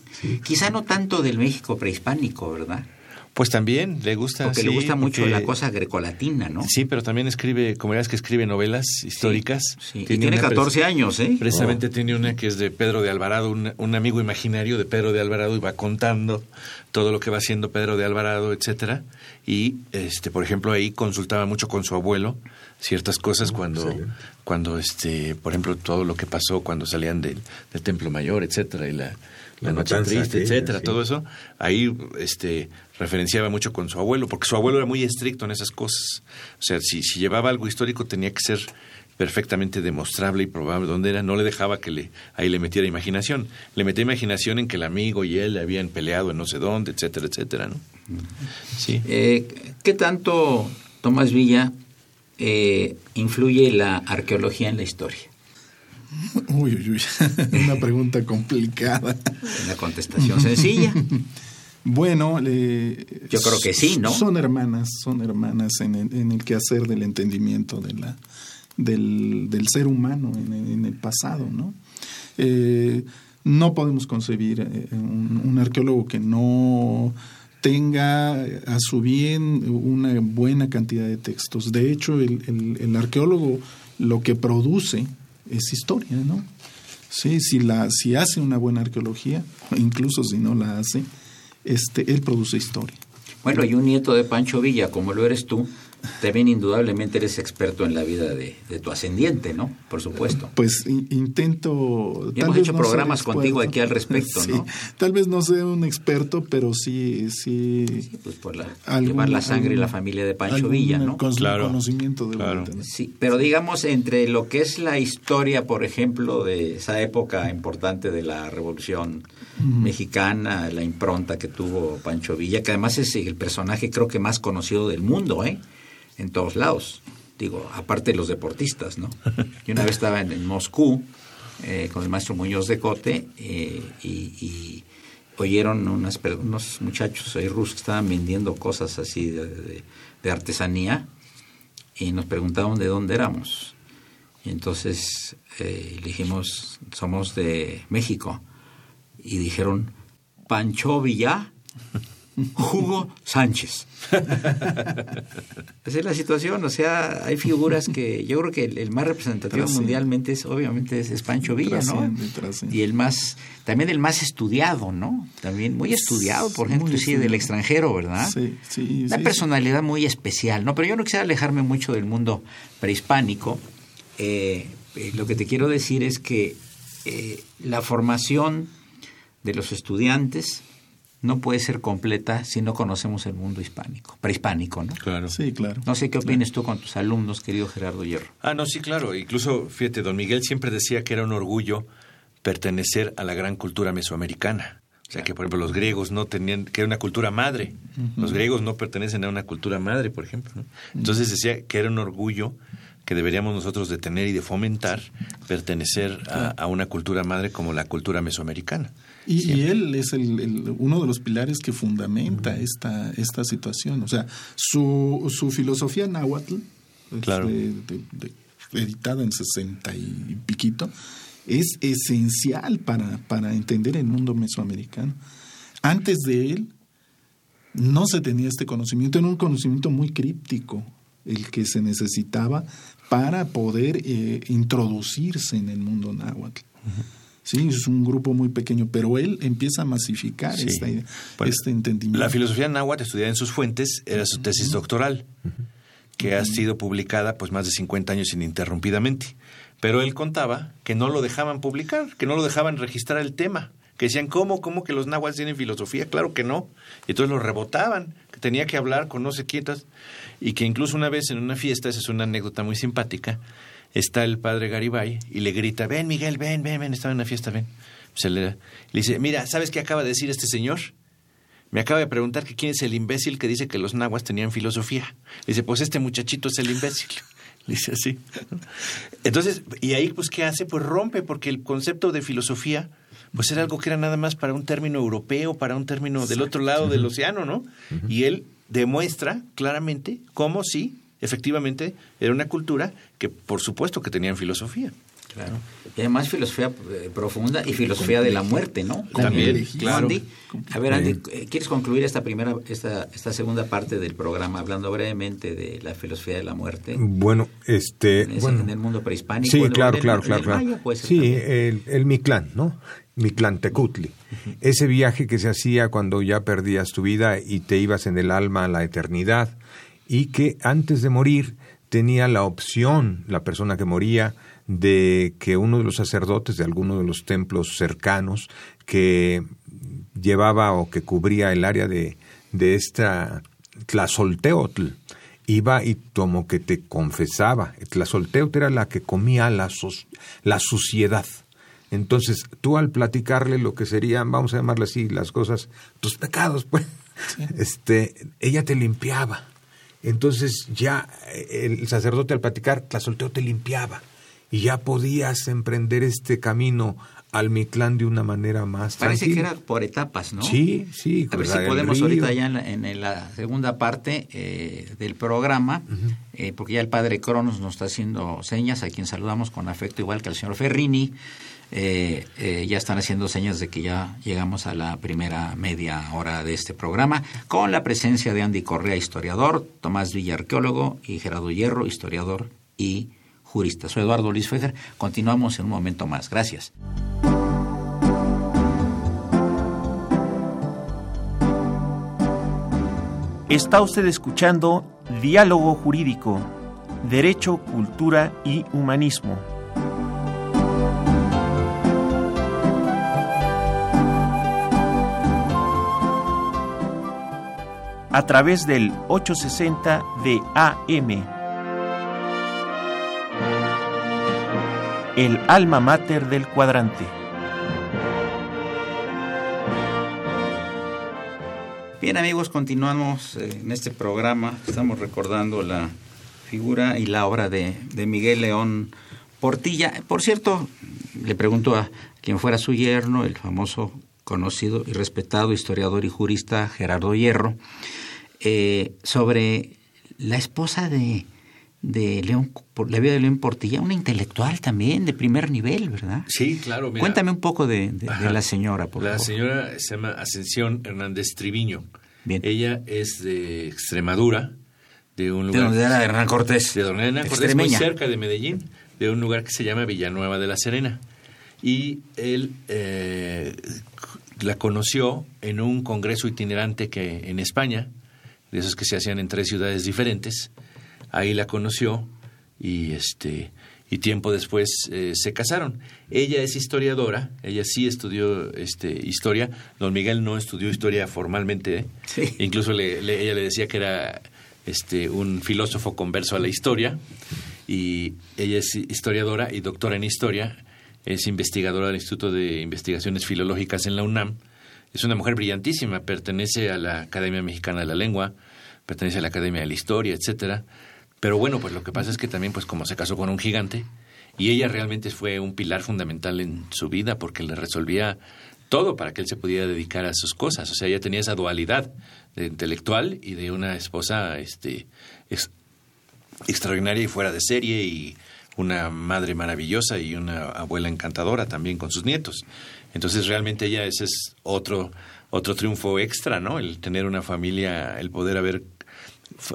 Speaker 1: Quizá no tanto del México prehispánico, ¿verdad?
Speaker 4: Pues también le gusta.
Speaker 1: Porque le gusta mucho la cosa grecolatina, ¿no?
Speaker 4: Sí, pero también escribe, como es que escribe novelas históricas.
Speaker 1: Sí, Tiene, y tiene 14 años, ¿eh?
Speaker 4: Precisamente oh. tiene una que es de Pedro de Alvarado, un, amigo imaginario de Pedro de Alvarado y va contando todo lo que va haciendo Pedro de Alvarado, etcétera. Y, este, por ejemplo, ahí consultaba mucho con su abuelo ciertas cosas oh, cuando, cuando este, por ejemplo, todo lo que pasó cuando salían del, del Templo Mayor, etcétera, y la la, noche triste, etcétera, todo eso, ahí este referenciaba mucho con su abuelo, porque su abuelo era muy estricto en esas cosas. O sea, si, si llevaba algo histórico tenía que ser perfectamente demostrable y probable dónde era, no le dejaba que le, ahí le metiera imaginación. Le metía imaginación en que el amigo y él habían peleado en no sé dónde, etcétera, etcétera, ¿no?
Speaker 1: Sí. Eh, ¿Qué tanto, Tomás Villa, eh, influye la arqueología en la historia?
Speaker 3: Uy, uy, uy. Una pregunta complicada.
Speaker 1: Una contestación sencilla.
Speaker 3: Bueno,
Speaker 1: yo creo que sí, ¿no?
Speaker 3: Son hermanas, son hermanas en el, en el quehacer del entendimiento de la, del, del ser humano en, el pasado, ¿no? Eh, no podemos concebir eh, un, arqueólogo que no tenga a su bien una buena cantidad de textos. De hecho, el, el arqueólogo lo que produce es historia, ¿no? Sí, si, la, si hace una buena arqueología, incluso si no la hace, este, él produce historia.
Speaker 1: Bueno, y un nieto de Pancho Villa, como lo eres tú, también indudablemente eres experto en la vida de, tu ascendiente, ¿no? Por supuesto.
Speaker 3: Pues intento...
Speaker 1: hemos hecho programas contigo aquí al respecto, ¿no?
Speaker 3: Tal vez no sea un experto, pero sí... sí,
Speaker 1: pues por la, llevar la sangre y la familia de Pancho Villa, ¿no?
Speaker 3: claro, conocimiento de
Speaker 1: claro. Sí, pero digamos entre lo que es la historia, por ejemplo, de esa época importante de la Revolución Mexicana, la impronta que tuvo Pancho Villa, que además es el personaje creo que más conocido del mundo, ¿eh? En todos lados. Digo, aparte de los deportistas, ¿no? Yo una vez estaba en, Moscú eh, con el maestro Muñoz de Cote eh, y, oyeron unas, unos muchachos ahí rusos que estaban vendiendo cosas así de, artesanía y nos preguntaban de dónde éramos. Y entonces eh, dijimos, somos de México. Y dijeron, Pancho Villa. Hugo Sánchez. Esa es la situación, o sea, hay figuras que yo creo que el, más representativo mundialmente es obviamente es, Pancho Villa, ¿no? Y el más, también el más estudiado, ¿no? También muy estudiado, por ejemplo, sí, del extranjero, ¿verdad?
Speaker 3: Sí, sí.
Speaker 1: Una personalidad muy especial, ¿no? Pero yo no quisiera alejarme mucho del mundo prehispánico. Eh, eh, lo que te quiero decir es que eh, la formación de los estudiantes no puede ser completa si no conocemos el mundo hispánico, prehispánico, ¿no?
Speaker 4: Claro.
Speaker 3: Sí, claro.
Speaker 1: No sé qué opinas tú con tus alumnos, querido Gerardo Hierro.
Speaker 4: Ah, no, sí, claro. Incluso, fíjate, don Miguel siempre decía que era un orgullo pertenecer a la gran cultura mesoamericana. O sea, que por ejemplo los griegos no tenían, que era una cultura madre. Los griegos no pertenecen a una cultura madre, por ejemplo. ¿no? Entonces decía que era un orgullo que deberíamos nosotros de tener y de fomentar pertenecer a, a una cultura madre como la cultura mesoamericana.
Speaker 3: Y, y él es el, el- uno de los pilares que fundamenta esta, esta situación. O sea, su, su filosofía náhuatl,
Speaker 4: Claro.
Speaker 3: este, de- de- editada en sesenta y piquito, es esencial para, para entender el mundo mesoamericano. Antes de él, no se tenía este conocimiento, era un conocimiento muy críptico el que se necesitaba para poder eh, introducirse en el mundo náhuatl. Sí, es un grupo muy pequeño, pero él empieza a masificar
Speaker 4: Sí.
Speaker 3: esta idea,
Speaker 4: Bueno,
Speaker 3: este entendimiento.
Speaker 4: La filosofía náhuatl estudiada en sus fuentes era su tesis doctoral, que ha sido publicada pues más de 50 años ininterrumpidamente. Pero él contaba que no lo dejaban publicar, que no lo dejaban registrar el tema, que decían, ¿cómo, cómo que los náhuatl tienen filosofía? Claro que no. Y entonces lo rebotaban, que tenía que hablar con no sé quiénes, y que incluso una vez en una fiesta, esa es una anécdota muy simpática, está el padre Garibay y le grita, ven Miguel, ven, ven, ven, estaba en una fiesta, ven. Se le, le dice, mira, ¿sabes qué acaba de decir este señor? Me acaba de preguntar que quién es el imbécil que dice que los nahuas tenían filosofía. Le dice, pues este muchachito es el imbécil. Le dice así. Entonces, y ahí pues ¿qué hace? Pues rompe, porque el concepto de filosofía pues era algo que era nada más para un término europeo, para un término del otro lado del océano, ¿no? Y él demuestra claramente cómo sí, efectivamente, era una cultura que por supuesto que tenían filosofía.
Speaker 1: Claro. Y además filosofía eh, profunda y filosofía de la muerte, ¿no?
Speaker 4: También, claro.
Speaker 1: Andy, a ver, Andy, eh, ¿quieres concluir esta primera, esta, esta segunda parte del programa hablando brevemente de la filosofía de la muerte?
Speaker 2: Bueno, este,
Speaker 1: En ese-
Speaker 2: bueno,
Speaker 1: en el mundo prehispánico.
Speaker 2: Sí,
Speaker 1: en el-
Speaker 2: claro,
Speaker 1: en el-
Speaker 2: claro,
Speaker 1: en
Speaker 2: claro,
Speaker 1: el
Speaker 2: claro.
Speaker 1: maya puede ser
Speaker 2: Sí, el, el Mictlán, ¿no? Mictlán Tecutli. Ese viaje que se hacía cuando ya perdías tu vida y te ibas en el alma a la eternidad y que antes de morir tenía la opción, la persona que moría, de que uno de los sacerdotes de alguno de los templos cercanos que llevaba o que cubría el área de, de esta Tlazolteotl, iba y como que te confesaba. Tlazolteotl era la que comía la, la suciedad. Entonces, tú al platicarle lo que serían, vamos a llamarle así, las cosas, tus pecados, pues, este, ella te limpiaba. Entonces ya eh, el sacerdote al platicar, Tlazolteo te limpiaba. Y ya podías emprender este camino al Mictlán de una manera más
Speaker 1: Parece que era por etapas, ¿no?
Speaker 2: Sí, sí.
Speaker 1: A ver si podemos ahorita ya en la, en la segunda parte eh, del programa, eh, porque ya el padre Cronos nos está haciendo señas, a quien saludamos con afecto igual que al señor Ferrini. Eh, eh, ya están haciendo señas de que ya llegamos a la primera media hora de este programa, con la presencia de Andy Correa, historiador, Tomás Villa, arqueólogo, y Gerardo Hierro, historiador y jurista. Soy Eduardo Luis Fejer. Continuamos en un momento más. Gracias.
Speaker 5: Está usted escuchando Diálogo Jurídico, Derecho, Cultura y Humanismo. A través del 860 de AM. El alma mater del cuadrante.
Speaker 1: Bien amigos, continuamos eh, en este programa. Estamos recordando la figura y la obra de, de Miguel León Portilla. Por cierto, le pregunto a quien fuera su yerno, el famoso, conocido y respetado historiador y jurista Gerardo Hierro, eh, sobre la esposa de, de León, la vida de León Portilla, una intelectual también de primer nivel, ¿verdad?
Speaker 4: Sí, claro. mira.
Speaker 1: Cuéntame un poco de, de- de la señora, por
Speaker 4: la
Speaker 1: favor.
Speaker 4: señora se llama Ascensión Hernández Triviño.
Speaker 1: Bien.
Speaker 4: Ella es de Extremadura, de un
Speaker 1: De
Speaker 4: lugar...
Speaker 1: donde era Hernán Cortés.
Speaker 4: De donde era Cortés, muy cerca de Medellín, de un lugar que se llama Villanueva de la Serena. Y él eh, la conoció en un congreso itinerante que en España, de esos que se hacían en tres ciudades diferentes. Ahí la conoció y este y tiempo después eh, se casaron. Ella es historiadora, ella sí estudió este, historia, don Miguel no estudió historia formalmente,
Speaker 1: Sí.
Speaker 4: incluso le- le- ella le decía que era este, un filósofo converso a la historia, y ella es historiadora y doctora en historia, es investigadora del Instituto de Investigaciones Filológicas en la UNAM, es una mujer brillantísima, pertenece a la Academia Mexicana de la Lengua, pertenece a la Academia de la Historia, etcétera. Pero bueno, pues lo que pasa es que también, pues como se casó con un gigante, y ella realmente fue un pilar fundamental en su vida porque le resolvía todo para que él se pudiera dedicar a sus cosas. O sea, ella tenía esa dualidad de intelectual y de una esposa este, ex- extraordinaria y fuera de serie y una madre maravillosa y una abuela encantadora también con sus nietos. Entonces realmente ella ese es otro otro triunfo extra, ¿no? El tener una familia, el poder haber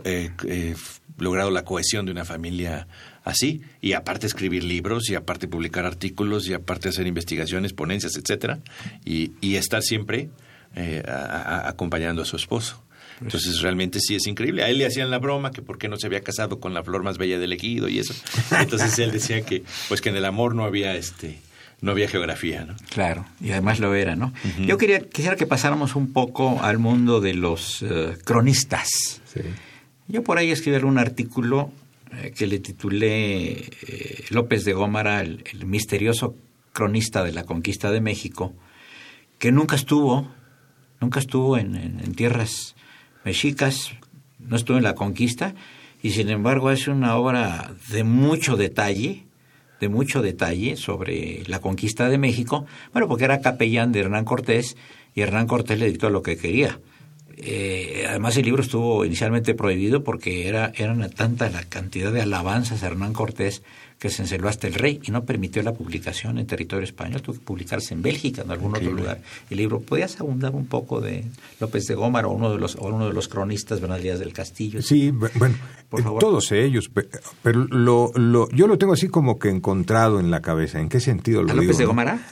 Speaker 4: eh, eh, logrado la cohesión de una familia así y aparte escribir libros y aparte publicar artículos y aparte hacer investigaciones, ponencias, etcétera y, y estar siempre eh, acompañando a su esposo. Entonces realmente sí es increíble. A él le hacían la broma que por qué no se había casado con la flor más bella del ejido y eso. Entonces él decía que pues que en el amor no había este no había geografía, ¿no?
Speaker 1: Claro, y además lo era, ¿no? Yo quería, quisiera que pasáramos un poco al mundo de los eh, cronistas.
Speaker 2: Sí.
Speaker 1: Yo por ahí escribí un artículo eh, que le titulé eh, López de Gómara, el, el misterioso cronista de la conquista de México, que nunca estuvo, nunca estuvo en, en- en tierras mexicas, no estuvo en la conquista, y sin embargo hace una obra de mucho detalle, de mucho detalle sobre la conquista de México, bueno, porque era capellán de Hernán Cortés, y Hernán Cortés le dictó lo que quería. Eh, además el libro estuvo inicialmente prohibido porque era eran tanta la cantidad de alabanzas a Hernán Cortés que se enceló hasta el rey y no permitió la publicación en territorio español, tuvo que publicarse en Bélgica, en algún otro lugar. El libro, ¿podías abundar un poco de López de Gómara o uno de los, o uno de los cronistas Bernal Díaz del Castillo?
Speaker 2: Sí, bu- bueno,
Speaker 1: Por favor.
Speaker 2: todos ellos, pe- pero lo, lo, yo lo tengo así como que encontrado en la cabeza. ¿En qué sentido lo
Speaker 1: ¿A López de? Gómara?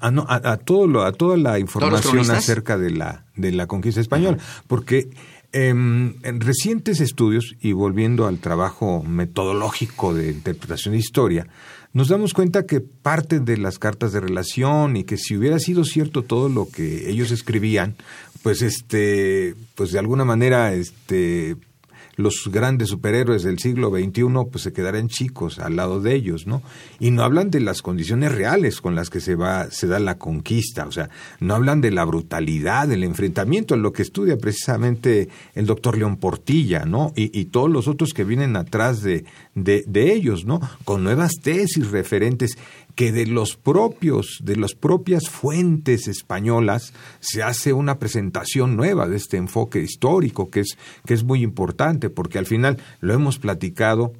Speaker 2: A, no, a- a todo lo, a toda la información acerca de la, de la conquista española, porque en recientes estudios, y volviendo al trabajo metodológico de interpretación de historia, nos damos cuenta que parte de las cartas de relación y que si hubiera sido cierto todo lo que ellos escribían, pues este, pues de alguna manera, este, los grandes superhéroes del siglo XXI pues se quedarán chicos al lado de ellos, ¿no? Y no hablan de las condiciones reales con las que se va se da la conquista, o sea, no hablan de la brutalidad, del enfrentamiento, en lo que estudia precisamente el doctor León Portilla, ¿no? Y, y todos los otros que vienen atrás de, de, de ellos, ¿no? Con nuevas tesis referentes que de los propios, de las propias fuentes españolas se hace una presentación nueva de este enfoque histórico que es, que es muy importante, porque al final lo hemos platicado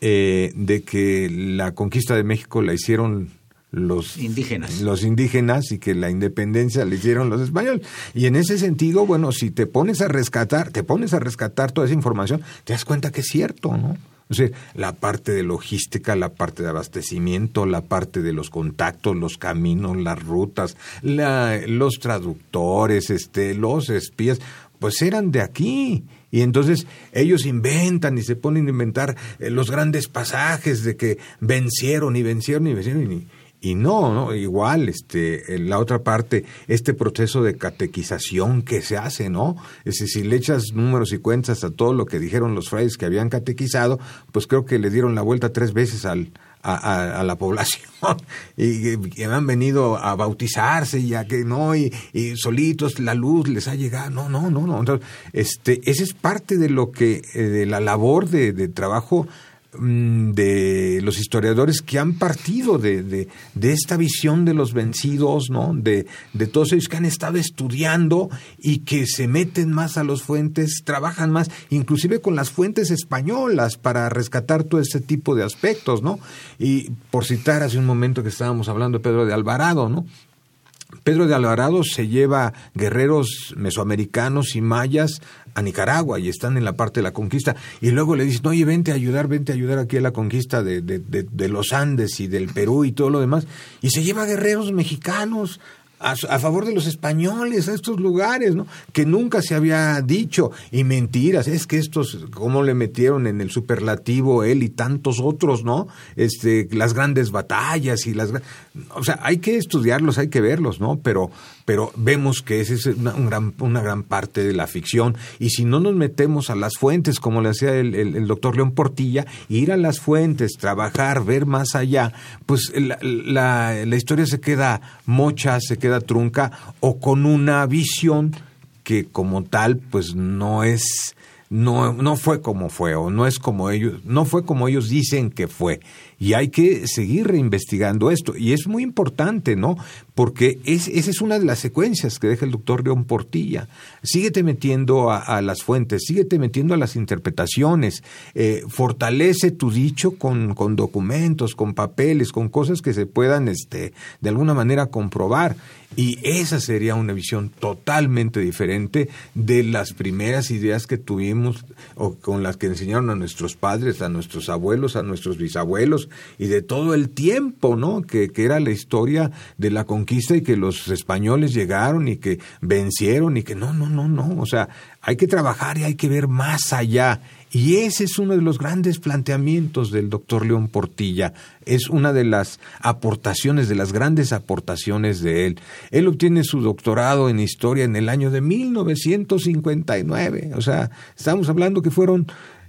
Speaker 2: eh, de que la conquista de México la hicieron los
Speaker 1: Indígenas.
Speaker 2: los indígenas y que la independencia la hicieron los españoles. Y en ese sentido, bueno, si te pones a rescatar, te pones a rescatar toda esa información, te das cuenta que es cierto, ¿no? O sea, la parte de logística, la parte de abastecimiento, la parte de los contactos, los caminos, las rutas, la- los traductores, este, los espías, pues eran de aquí. Y entonces ellos inventan y se ponen a inventar eh, los grandes pasajes de que vencieron y vencieron y vencieron y, y no, no, igual, este, en la otra parte, este proceso de catequización que se hace, ¿no? Es decir, si le echas números y cuentas a todo lo que dijeron los frailes que habían catequizado, pues creo que le dieron la vuelta tres veces al, a, la población y, que han venido a bautizarse y a que no, y, solitos la luz les ha llegado, no, no, no, no. Este, esa es parte de lo que, eh, de la labor de, de trabajo de los historiadores que han partido de, de, de esta visión de los vencidos, ¿no? De, de todos ellos que han estado estudiando y que se meten más a las fuentes, trabajan más, inclusive con las fuentes españolas para rescatar todo ese tipo de aspectos, ¿no? Y por citar hace un momento que estábamos hablando de Pedro de Alvarado, ¿no? Pedro de Alvarado se lleva guerreros mesoamericanos y mayas a Nicaragua y están en la parte de la conquista. Y luego le dicen, oye, vente a ayudar, vente a ayudar aquí a la conquista de, de, de, de los Andes y del Perú y todo lo demás. Y se lleva guerreros mexicanos a, favor de los españoles, a estos lugares, ¿no? Que nunca se había dicho. Y mentiras, es que estos, ¿cómo le metieron en el superlativo él y tantos otros, ¿no? Este, las grandes batallas y las... O sea, hay que estudiarlos, hay que verlos, ¿no? Pero, pero vemos que esa es una, un gran, una gran parte de la ficción. Y si no nos metemos a las fuentes, como le hacía el doctor León Portilla, ir a las fuentes, trabajar, ver más allá, pues la, la, la historia se queda mocha, se queda trunca o con una visión que como tal pues no es no no fue como fue o no es como ellos no fue como ellos dicen que fue y hay que seguir reinvestigando esto. Y es muy importante, ¿no? Porque es, esa es una de las secuencias que deja el doctor León Portilla. Síguete metiendo a, las fuentes, síguete metiendo a las interpretaciones, eh, fortalece tu dicho con, con documentos, con papeles, con cosas que se puedan este, de alguna manera comprobar. Y esa sería una visión totalmente diferente de las primeras ideas que tuvimos o con las que enseñaron a nuestros padres, a nuestros abuelos, a nuestros bisabuelos y de todo el tiempo, ¿no? Que, que era la historia de la conquista y que los españoles llegaron y que vencieron y que no, no, no, no. O sea, hay que trabajar y hay que ver más allá. Y ese es uno de los grandes planteamientos del doctor León Portilla. Es una de las aportaciones, de las grandes aportaciones de él. Él obtiene su doctorado en historia en el año de 1959. O sea, estamos hablando que fueron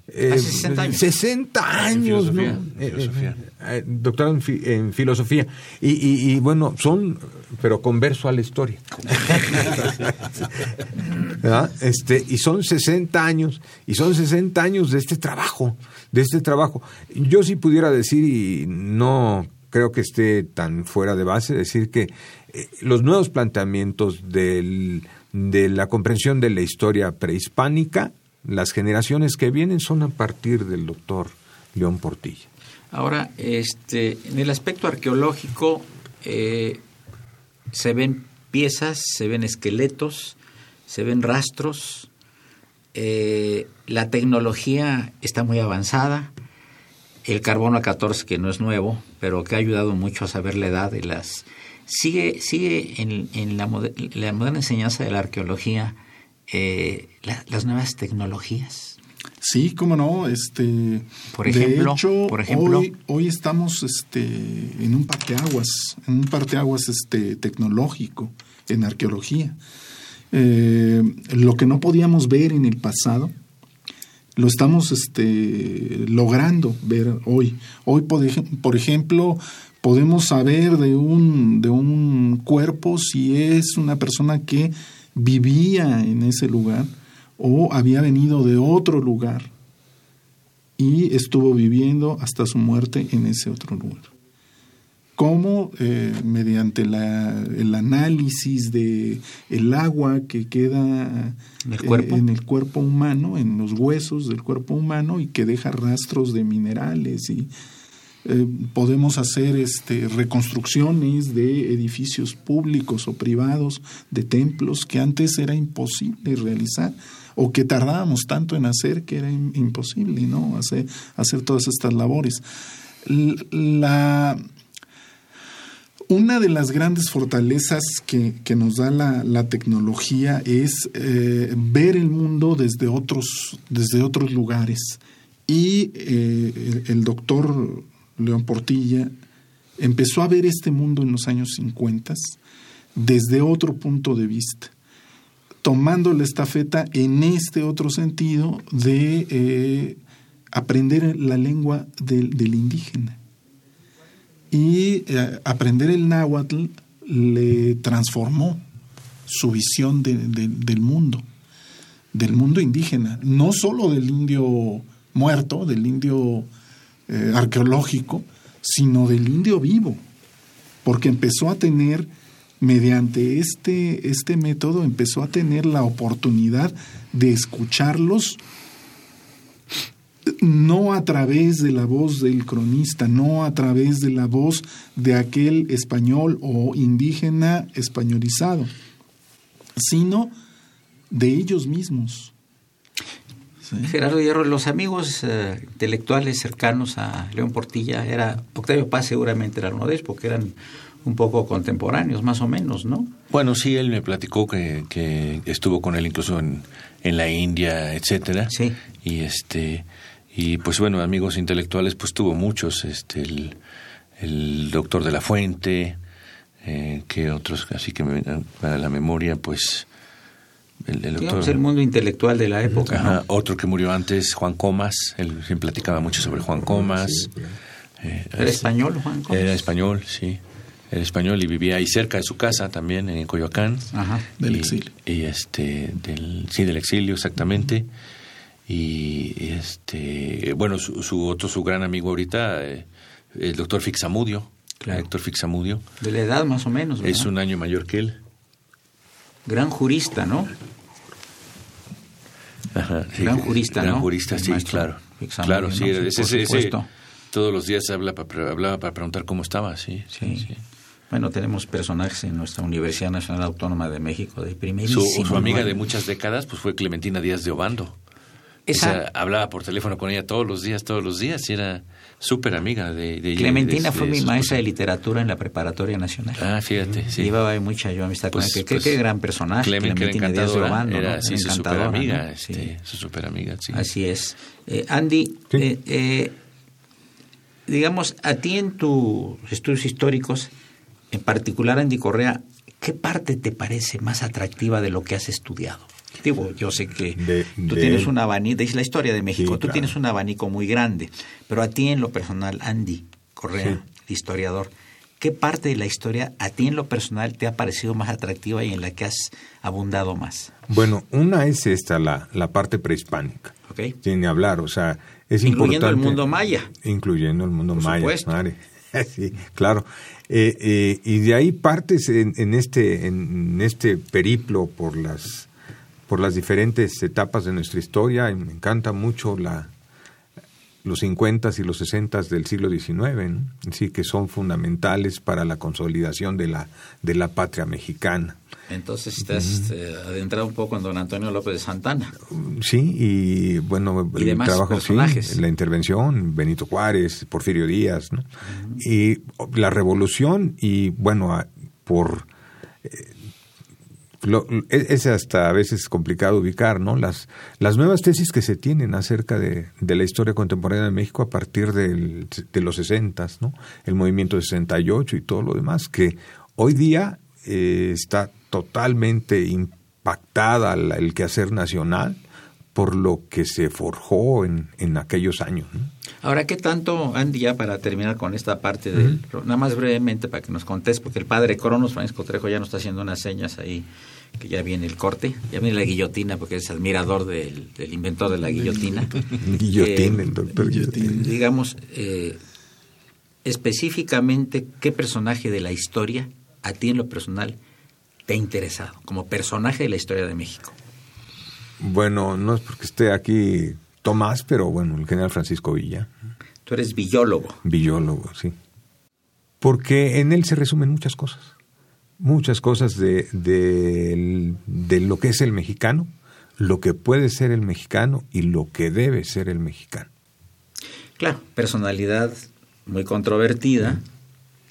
Speaker 1: eh, 60 años,
Speaker 2: 60 años
Speaker 4: filosofía,
Speaker 2: ¿no?
Speaker 4: filosofía.
Speaker 2: Eh, doctorado en, fi, en, filosofía. Y, y, y, bueno, son, pero converso a la historia. este, y son 60 años, y son 60 años de este trabajo, de este trabajo. Yo sí pudiera decir, y no creo que esté tan fuera de base, decir que eh, los nuevos planteamientos del, de la comprensión de la historia prehispánica las generaciones que vienen son a partir del doctor León Portilla.
Speaker 1: Ahora, este, en el aspecto arqueológico eh, se ven piezas, se ven esqueletos, se ven rastros. Eh, la tecnología está muy avanzada. El carbono 14, que no es nuevo, pero que ha ayudado mucho a saber la edad de las... Sigue, sigue en, en la, la moderna enseñanza de la arqueología eh, la, las nuevas tecnologías.
Speaker 3: Sí, cómo no, este
Speaker 1: por ejemplo,
Speaker 3: de hecho,
Speaker 1: por ejemplo
Speaker 3: hoy, hoy estamos este en un parteaguas, en un parteaguas este tecnológico en arqueología. Eh, lo que no podíamos ver en el pasado, lo estamos este, logrando ver hoy. Hoy, por, por ejemplo, podemos saber de un, de un cuerpo si es una persona que vivía en ese lugar o había venido de otro lugar y estuvo viviendo hasta su muerte en ese otro lugar. Cómo eh, mediante la, el análisis de el agua que queda
Speaker 1: ¿En el, cuerpo?
Speaker 3: Eh, en el cuerpo humano, en los huesos del cuerpo humano y que deja rastros de minerales y eh, podemos hacer este, reconstrucciones de edificios públicos o privados, de templos que antes era imposible realizar o que tardábamos tanto en hacer que era imposible, ¿no? Hacer, todas estas labores. La, una de las grandes fortalezas que, nos da la, tecnología es eh, ver el mundo desde otros, desde otros lugares. Y eh, el doctor León Portilla, empezó a ver este mundo en los años 50 desde otro punto de vista, tomando la estafeta en este otro sentido de eh, aprender la lengua del, del indígena. Y eh, aprender el náhuatl le transformó su visión de, de, del mundo, del mundo indígena, no solo del indio muerto, del indio eh, arqueológico, sino del indio vivo, porque empezó a tener, mediante este, este método, empezó a tener la oportunidad de escucharlos no a través de la voz del cronista, no a través de la voz de aquel español o indígena españolizado, sino de ellos mismos.
Speaker 1: Gerardo Hierro, los amigos eh, intelectuales cercanos a León Portilla, era Octavio Paz seguramente era uno de ellos, porque eran un poco contemporáneos, más o menos, ¿no?
Speaker 4: Bueno, sí, él me platicó que, que estuvo con él incluso en, en la India, etcétera.
Speaker 1: Sí.
Speaker 4: Y este y pues bueno, amigos intelectuales pues tuvo muchos, este el, el doctor de la Fuente, eh, que otros, así que me, para la memoria, pues el, el
Speaker 1: Digamos,
Speaker 4: doctor
Speaker 1: el mundo intelectual de la época,
Speaker 4: Ajá,
Speaker 1: ¿no?
Speaker 4: otro que murió antes, Juan Comas, él siempre platicaba mucho sobre Juan Comas. Eh,
Speaker 1: ¿Era español, Juan Comas?
Speaker 4: Era español, sí. Era español y vivía ahí cerca de su casa también, en Coyoacán.
Speaker 1: Ajá.
Speaker 3: Del
Speaker 4: Y-
Speaker 3: exilio.
Speaker 4: Y este, del, sí, del exilio, exactamente. Y y, este, bueno, su, su otro, su gran amigo ahorita, eh, el doctor Fixamudio.
Speaker 1: Claro.
Speaker 4: Héctor Fixamudio.
Speaker 1: De la edad más o menos, ¿verdad?
Speaker 4: Es un año mayor que él.
Speaker 1: Gran jurista, ¿no?
Speaker 4: Ajá,
Speaker 1: Gran jurista,
Speaker 4: gran
Speaker 1: ¿no?
Speaker 4: jurista,
Speaker 1: El
Speaker 4: sí, claro. Claro, sí,
Speaker 1: ¿no?
Speaker 4: ese- ese- todos los días habla para, hablaba para preguntar cómo estaba, sí. sí,
Speaker 1: Sí. Bueno, tenemos personajes en nuestra Universidad Nacional Autónoma de México de
Speaker 4: Su,
Speaker 1: primerísimo
Speaker 4: su amiga
Speaker 1: nivel.
Speaker 4: de muchas décadas pues fue Clementina Díaz de Obando.
Speaker 1: Esa-
Speaker 4: Esa hablaba por teléfono con ella todos los días, todos los días, y era súper amiga de, de
Speaker 1: Clementina
Speaker 4: de-
Speaker 1: fue
Speaker 4: de
Speaker 1: mi maestra de literatura en la preparatoria nacional.
Speaker 4: Ah, fíjate, sí.
Speaker 1: Llevaba ahí mucha yo amistad con
Speaker 4: Pues-
Speaker 1: ella. Qué,
Speaker 4: pues,
Speaker 1: qué gran personaje.
Speaker 4: Clemen,
Speaker 1: Clementina Díaz Obando,
Speaker 4: era,
Speaker 1: ¿no?
Speaker 4: sí,
Speaker 1: Era
Speaker 4: su super amiga,
Speaker 1: ¿no?
Speaker 4: este,
Speaker 1: Sí.
Speaker 4: su super amiga, sí.
Speaker 1: Así es. Eh, Andy,
Speaker 2: Sí.
Speaker 1: eh, eh, digamos, a ti en tus estudios históricos, en particular Andy Correa, ¿qué parte te parece más atractiva de lo que has estudiado? Digo, yo sé que
Speaker 2: De-
Speaker 1: tú
Speaker 2: de
Speaker 1: tienes un abanico, es la historia de México,
Speaker 2: Sí,
Speaker 1: tú
Speaker 2: claro.
Speaker 1: tienes un abanico muy grande, pero a ti en lo personal, Andy Correa,
Speaker 2: Sí.
Speaker 1: historiador, ¿qué parte de la historia a ti en lo personal te ha parecido más atractiva y en la que has abundado más?
Speaker 2: Bueno, una es esta, la, la parte prehispánica.
Speaker 1: ¿Ok?
Speaker 2: Tiene que hablar, o sea, es
Speaker 1: Incluyendo el
Speaker 2: importante-
Speaker 1: mundo maya.
Speaker 2: Incluyendo el mundo
Speaker 1: Por
Speaker 2: maya.
Speaker 1: supuesto.
Speaker 2: madre. sí, claro. Eh, eh, y de ahí partes en, en este en este periplo por las por las diferentes etapas de nuestra historia. Y me encanta mucho la los 50 y los 60 del siglo XIX, ¿no? sí que son fundamentales para la consolidación de la de la patria mexicana.
Speaker 1: Entonces estás eh, adentrado un poco en don Antonio López de Santana.
Speaker 2: Sí, y bueno,
Speaker 1: Y
Speaker 2: el trabajo,
Speaker 1: personajes.
Speaker 2: sí, la intervención, Benito Juárez, Porfirio Díaz, ¿no? Y la revolución, y bueno, por... lo- es es hasta a veces complicado ubicar, ¿no? Las, las nuevas tesis que se tienen acerca de, de la historia contemporánea de México a partir del- de los 60, ¿no? El movimiento de 68 y todo lo demás, que hoy día eh, está totalmente impactada el quehacer nacional por lo que se forjó en, en aquellos años. ¿no?
Speaker 1: Ahora, ¿qué tanto, Andy, ya para terminar con esta parte del... Nada más brevemente para que nos contes, porque el padre Cronos, Francisco Trejo, ya nos está haciendo unas señas ahí, que ya viene el corte, ya viene la guillotina, porque es admirador del, del inventor de la guillotina.
Speaker 2: Guillotín,
Speaker 1: Eh,
Speaker 2: el doctor Guillotín.
Speaker 1: digamos, eh, específicamente, ¿qué personaje de la historia, a ti en lo personal, te ha interesado? Como personaje de la historia de México.
Speaker 2: Bueno, no es porque esté aquí Tomás, pero bueno, el general Francisco Villa,
Speaker 1: Tú eres biólogo.
Speaker 2: biólogo, sí. Porque en él se resumen muchas cosas, muchas cosas de, de, de lo que es el mexicano, lo que puede ser el mexicano y lo que debe ser el mexicano.
Speaker 1: Claro, personalidad muy controvertida,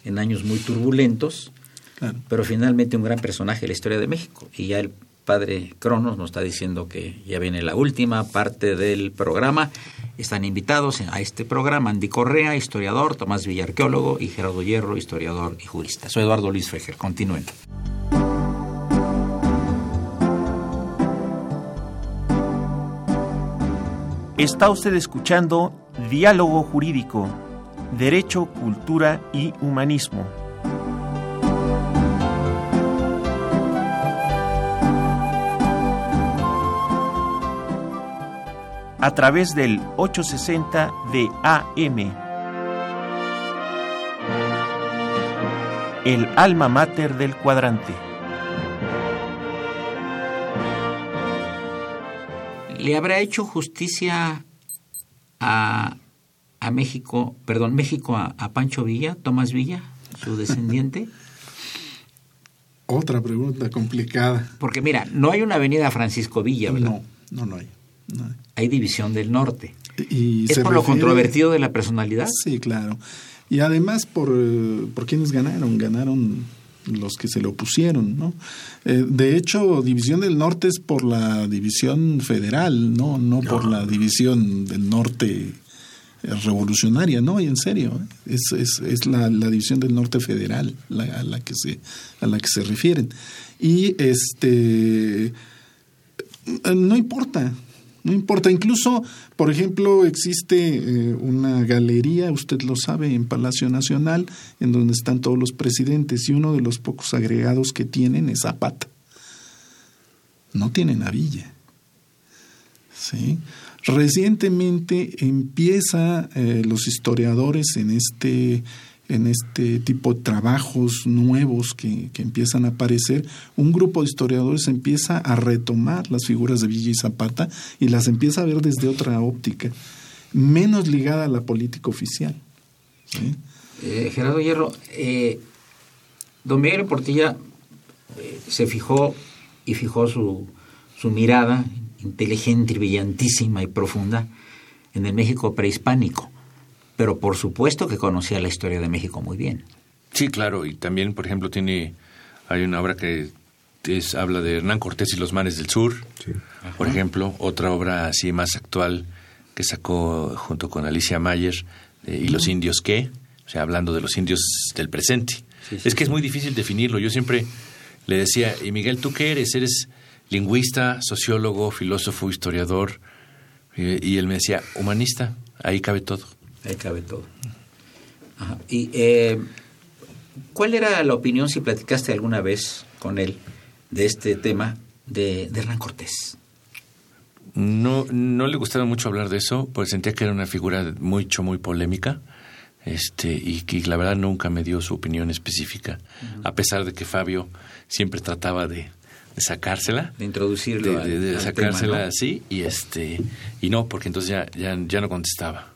Speaker 1: en años muy turbulentos,
Speaker 3: Claro.
Speaker 1: pero finalmente un gran personaje de la historia de México. Y ya el padre Cronos nos está diciendo que ya viene la última parte del programa. Están invitados a este programa Andy Correa, historiador, Tomás Villa, arqueólogo, y Gerardo Hierro, historiador y jurista. Soy Eduardo Luis Fejer. Continúen.
Speaker 5: Está usted escuchando Diálogo Jurídico, Derecho, Cultura y Humanismo. A través del 860 de AM. El alma mater del cuadrante.
Speaker 1: ¿Le habrá hecho justicia a, a México, perdón, México a, a Pancho Villa, Tomás Villa, su descendiente?
Speaker 3: Otra pregunta complicada.
Speaker 1: Porque mira, no hay una avenida Francisco Villa, ¿verdad?
Speaker 3: No, no, no hay.
Speaker 1: Hay división del norte.
Speaker 3: Y
Speaker 1: ¿Es por lo controvertido de la personalidad?
Speaker 3: Sí, claro. Y además por, eh, por quienes ganaron, ganaron los que se le opusieron, ¿no? Eh, de hecho, división del norte es por la división federal, no, no, por la división del norte eh, revolucionaria, no, y en serio, es, es, es la, la división del norte federal la- a la que se a la que se refieren. Y este no importa, no importa. Incluso, por ejemplo, existe eh, una galería, usted lo sabe, en Palacio Nacional, en donde están todos los presidentes y uno de los pocos agregados que tienen es Zapata. No tienen a Villa. ¿Sí? Recientemente empieza eh, los historiadores en este en este tipo de trabajos nuevos que, que empiezan a aparecer, un grupo de historiadores empieza a retomar las figuras de Villa y Zapata y las empieza a ver desde otra óptica, menos ligada a la política oficial.
Speaker 1: Eh, Gerardo Hierro, eh, don Miguel Portilla eh, se fijó y fijó su, su mirada inteligente, y brillantísima y profunda en el México prehispánico, pero por supuesto que conocía la historia de México muy bien.
Speaker 4: Sí, claro, y también, por ejemplo, tiene hay una obra que es, habla de Hernán Cortés y los mares del sur,
Speaker 2: Sí.
Speaker 4: por ejemplo, otra obra así más actual que sacó junto con Alicia Mayer eh, y los indios qué, o sea, hablando de los indios del presente.
Speaker 1: Sí, sí,
Speaker 4: es que es muy difícil definirlo. Yo siempre le decía, y Miguel, ¿tú qué eres? ¿Eres lingüista, sociólogo, filósofo, historiador? Eh, y él me decía, humanista, ahí cabe todo.
Speaker 1: Ahí cabe todo. Ajá. Y, eh, ¿Cuál era la opinión, si platicaste alguna vez con él, de este tema de, de Hernán Cortés?
Speaker 4: No, no le gustaba mucho hablar de eso, pues sentía que era una figura mucho, muy polémica, este, y que la verdad nunca me dio su opinión específica, a pesar de que Fabio siempre trataba de, de sacársela,
Speaker 1: De introducirlo
Speaker 4: de, de- de
Speaker 1: al
Speaker 4: sacársela
Speaker 1: tema, ¿no?
Speaker 4: así, y este, y no, porque entonces ya, ya, ya no contestaba.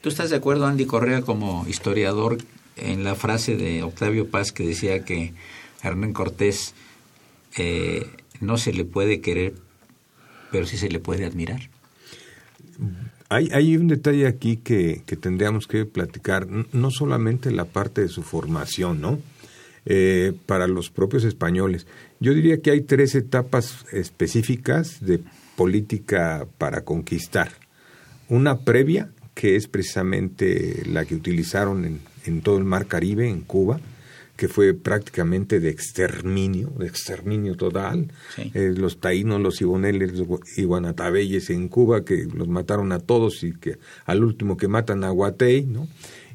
Speaker 1: ¿Tú estás de acuerdo, Andy Correa, como historiador, en la frase de Octavio Paz que decía que Hernán Cortés eh, no se le puede querer, pero sí se le puede admirar?
Speaker 2: Hay, un detalle aquí que, que tendríamos que platicar, no solamente la parte de su formación, ¿no? Eh, para los propios españoles. Yo diría que hay tres etapas específicas de política para conquistar. Una previa, que es precisamente la que utilizaron en, en todo el Mar Caribe, en Cuba, que fue prácticamente de exterminio, de exterminio total.
Speaker 1: Sí.
Speaker 2: Eh, los taínos, los iboneles, los gua- y guanatabeyes en Cuba, que los mataron a todos y que al último que matan a Guatey, ¿no?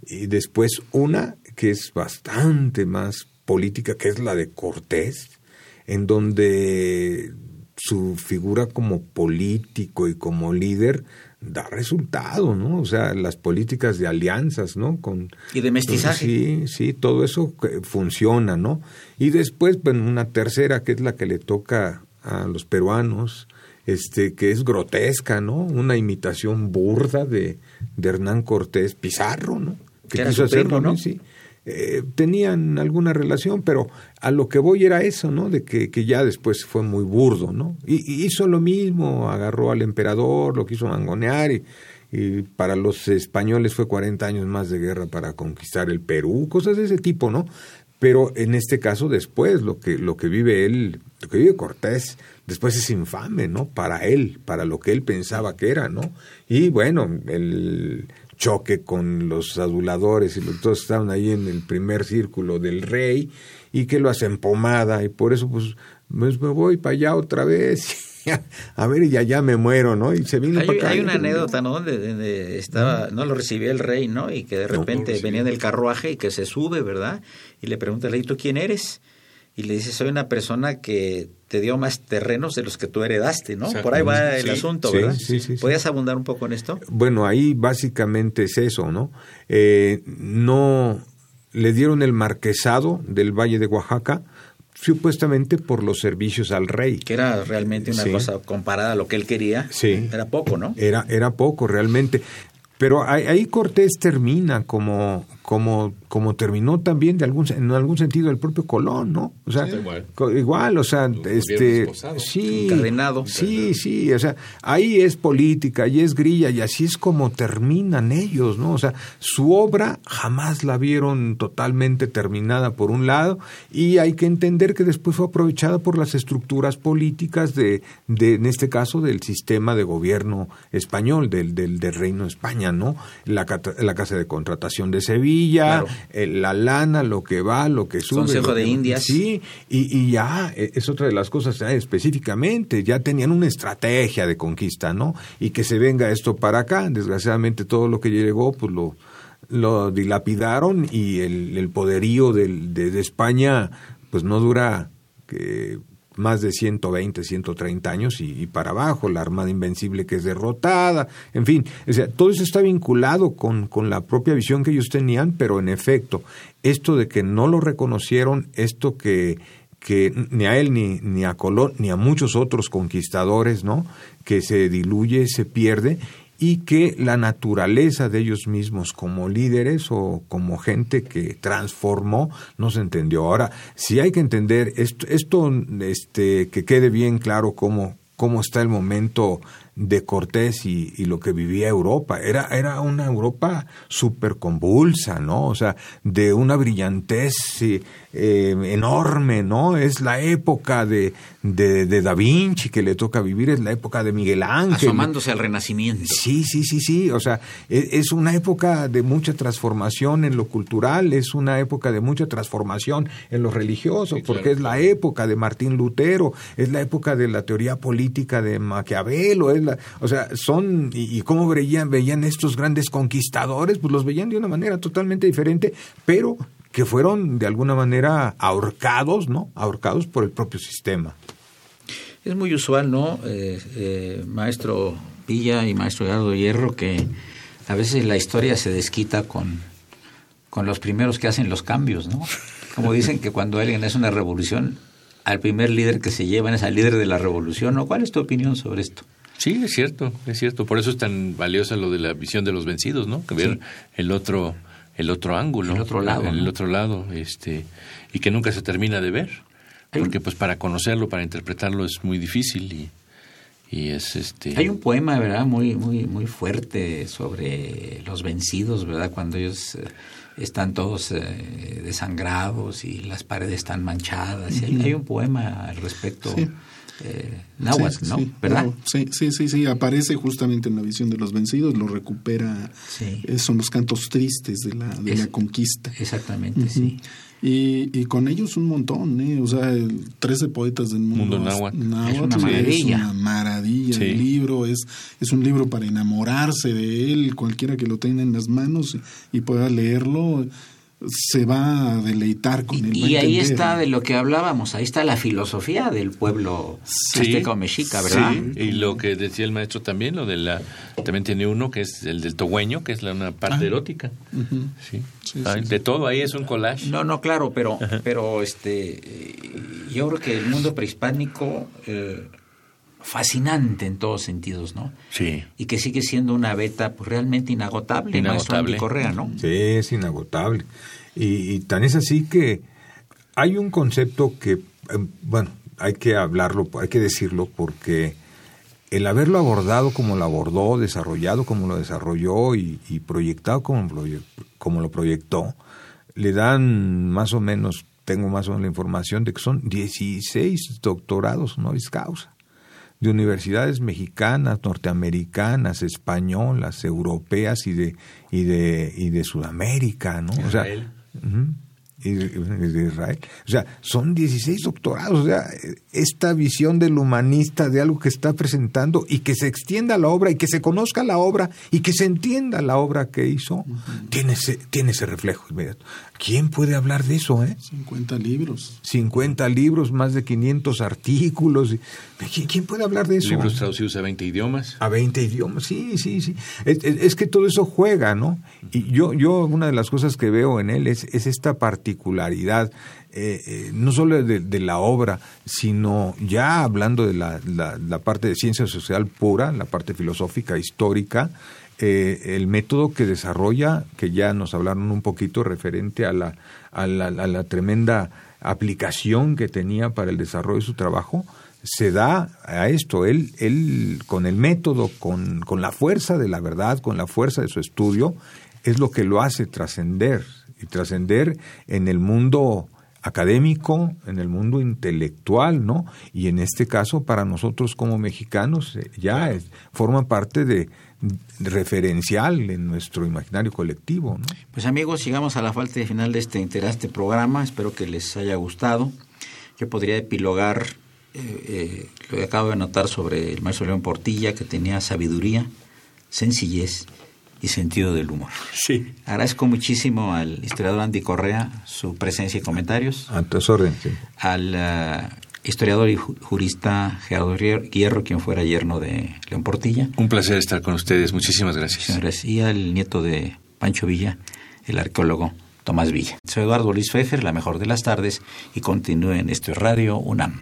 Speaker 2: Y después una que es bastante más política, que es la de Cortés, en donde su figura como político y como líder da resultado, ¿no? O sea, las políticas de alianzas, ¿no? Con
Speaker 1: Y de mestizaje.
Speaker 2: Sí, sí, todo eso que funciona, ¿no? Y después, bueno, una tercera que es la que le toca a los peruanos, este, que es grotesca, ¿no? Una imitación burda de, de Hernán Cortés Pizarro, ¿no?
Speaker 1: Que era su primo, ¿no?
Speaker 2: sí. Eh, tenían alguna relación, pero a lo que voy era eso, ¿no? De que, ya después fue muy burdo, ¿no? Y, y hizo lo mismo, agarró al emperador, lo quiso mangonear y, y para los españoles fue 40 años más de guerra para conquistar el Perú, cosas de ese tipo, ¿no? Pero en este caso después lo que lo que vive él, lo que vive Cortés, después es infame, ¿no? Para él, para lo que él pensaba que era, ¿no? Y bueno, el choque con los aduladores y los todos estaban ahí en el primer círculo del rey y que lo hacen pomada y por eso pues, pues me voy para allá otra vez a ver y allá me muero no y se vino
Speaker 1: Hay,
Speaker 2: para acá
Speaker 1: hay
Speaker 2: y-
Speaker 1: una anécdota, ¿no? Donde, donde estaba, no lo recibía el rey, ¿no? Y que de repente
Speaker 2: no, sí.
Speaker 1: venía en el carruaje y que se sube, ¿verdad? Y le pregunta al rey, ¿tú quién eres? Y le dice, soy una persona que te dio más terrenos de los que tú heredaste, ¿no? Por ahí va el
Speaker 2: Sí,
Speaker 1: asunto, ¿verdad?
Speaker 2: sí, sí, sí.
Speaker 1: ¿Podías abundar un poco en esto?
Speaker 2: Bueno, ahí básicamente es eso, ¿no? Eh, no le dieron el marquesado del Valle de Oaxaca, supuestamente por los servicios al rey.
Speaker 1: Que era realmente una cosa comparada a lo que él quería.
Speaker 2: Sí.
Speaker 1: Era poco, ¿no?
Speaker 2: Era, era poco realmente. Pero ahí Cortés termina como, como, como terminó también de algún, en algún sentido el propio Colón, ¿no? O sea, igual. o sea, este, sí,
Speaker 1: encadenado.
Speaker 2: Sí, sí, o sea, ahí es política, ahí es grilla y así es como terminan ellos, ¿no? O sea, su obra jamás la vieron totalmente terminada por un lado y hay que entender que después fue aprovechada por las estructuras políticas de, de en este caso, del sistema de gobierno español, del, del, del Reino de España, ¿no? La, la Casa de Contratación de Sevilla, eh, la lana, lo que va, lo que sube.
Speaker 1: Consejo de Indias.
Speaker 2: Sí, y, ya eh, es otra de las cosas eh, específicamente, ya tenían una estrategia de conquista, ¿no? Y que se venga esto para acá, desgraciadamente todo lo que llegó, pues lo, lo dilapidaron y el, el poderío de, de España, pues no dura que más de 120, 130 años y, para abajo, la Armada Invencible que es derrotada, en fin, o sea, todo eso está vinculado con, con la propia visión que ellos tenían, pero en efecto, esto de que no lo reconocieron, esto que, que ni a él ni, ni a Colón ni a muchos otros conquistadores, ¿no? que se diluye, se pierde y que la naturaleza de ellos mismos como líderes o como gente que transformó no se entendió. Ahora, si hay que entender esto, esto este, que quede bien claro cómo, cómo está el momento de Cortés y, y, lo que vivía Europa. Era, era una Europa súper convulsa, ¿no? O sea, de una brillantez eh, enorme, ¿no? Es la época de, de, de, Da Vinci que le toca vivir, es la época de Miguel Ángel.
Speaker 1: Asomándose al Renacimiento.
Speaker 2: Sí, sí, sí, sí. O sea, es, es una época de mucha transformación en lo cultural, es una época de mucha transformación en lo religioso, porque es la época de Martín Lutero, es la época de la teoría política de Maquiavelo, es o sea, son, y, cómo veían, veían estos grandes conquistadores, pues los veían de una manera totalmente diferente, pero que fueron de alguna manera ahorcados, ¿no? Ahorcados por el propio sistema.
Speaker 1: Es muy usual, ¿no? Eh, eh, maestro Villa y maestro Gerardo Hierro, que a veces la historia se desquita con, con los primeros que hacen los cambios, ¿no? Como dicen que cuando alguien hace una revolución, al primer líder que se llevan es al líder de la revolución, ¿no? ¿Cuál es tu opinión sobre esto?
Speaker 4: Sí, es cierto, es cierto. Por eso es tan valiosa lo de la visión de los vencidos, ¿no? Que ver el otro, el otro ángulo,
Speaker 1: el otro lado,
Speaker 4: el, otro lado, este, y que nunca se termina de ver, porque pues para conocerlo, para interpretarlo es muy difícil y, y es este.
Speaker 1: Hay un poema, verdad, muy, muy, muy fuerte sobre los vencidos, verdad, cuando ellos eh, están todos eh, desangrados y las paredes están manchadas. hay, un poema al respecto eh, náhuatl, ¿no? ¿Verdad?
Speaker 3: sí, sí, sí, sí, aparece justamente en la visión de los vencidos, lo recupera, eh, son los cantos tristes de la, de la conquista.
Speaker 1: Exactamente, sí.
Speaker 3: Y, y, con ellos un montón, ¿eh? O sea, el, 13 poetas del mundo,
Speaker 4: mundo náhuatl.
Speaker 1: es una maravilla.
Speaker 3: Es una maravilla. El libro es, es un libro para enamorarse de él, cualquiera que lo tenga en las manos y pueda leerlo se va a deleitar con él.
Speaker 1: Y, ahí está de lo que hablábamos, ahí está la filosofía del pueblo sí, mexica, ¿verdad?
Speaker 4: Sí, y lo que decía el maestro también, lo de la, también tiene uno que es el del togüeño, que es la, una parte ah. erótica. sí. de todo ahí es un collage.
Speaker 1: No, no, claro, pero, pero este, yo creo que el mundo prehispánico... Eh, fascinante en todos sentidos, ¿no?
Speaker 4: Sí.
Speaker 1: Y que sigue siendo una beta pues, realmente inagotable,
Speaker 4: inagotable.
Speaker 1: Correa, ¿no?
Speaker 2: Sí, es inagotable. Y, tan es así que hay un concepto que, em, bueno, hay que hablarlo, hay que decirlo, porque el haberlo abordado como lo abordó, desarrollado como lo desarrolló y, proyectado como lo, como lo proyectó, le dan más o menos, tengo más o menos la información de que son 16 doctorados honoris causa de universidades mexicanas, norteamericanas, españolas, europeas y de y de y de Sudamérica, ¿no? O sea, y de Israel. O sea, son 16 doctorados. O sea, esta visión del humanista de algo que está presentando y que se extienda la obra y que se conozca la obra y que se entienda la obra que hizo, tiene, ese, tiene ese reflejo inmediato. ¿Quién puede hablar de eso? Eh?
Speaker 3: 50 libros.
Speaker 2: 50 libros, más de 500 artículos. ¿Quién, puede hablar de eso?
Speaker 4: Libros traducidos a 20 idiomas.
Speaker 2: A 20 idiomas, sí, sí, sí. Es, que todo eso juega, ¿no? Y yo, yo una de las cosas que veo en él es, es esta particularidad, eh, eh, no solo de, la obra, sino ya hablando de la, la, la parte de ciencia social pura, la parte filosófica, histórica, eh, el método que desarrolla, que ya nos hablaron un poquito referente a la, a la, a la tremenda aplicación que tenía para el desarrollo de su trabajo, se da a esto. Él, él con el método, con, con la fuerza de la verdad, con la fuerza de su estudio, es lo que lo hace trascender y trascender en el mundo académico, en el mundo intelectual, ¿no? Y en este caso, para nosotros como mexicanos, eh, ya es, forma parte de, referencial en nuestro imaginario colectivo, ¿no?
Speaker 1: Pues amigos, llegamos a la falta de final de este interesante programa. Espero que les haya gustado. Yo podría epilogar eh, eh, lo que acabo de notar sobre el maestro León Portilla, que tenía sabiduría, sencillez y sentido del humor.
Speaker 4: Sí.
Speaker 1: Agradezco muchísimo al historiador Andy Correa su presencia y comentarios.
Speaker 2: A tus órdenes, sí.
Speaker 1: Al historiador y ju- jurista Gerardo Guierro, quien fuera yerno de León Portilla.
Speaker 4: Un placer estar con ustedes. Muchísimas gracias.
Speaker 1: Señores, y al nieto de Pancho Villa, el arqueólogo Tomás Villa. Soy Eduardo Luis Fejer, la mejor de las tardes, y continúen esto es Radio UNAM.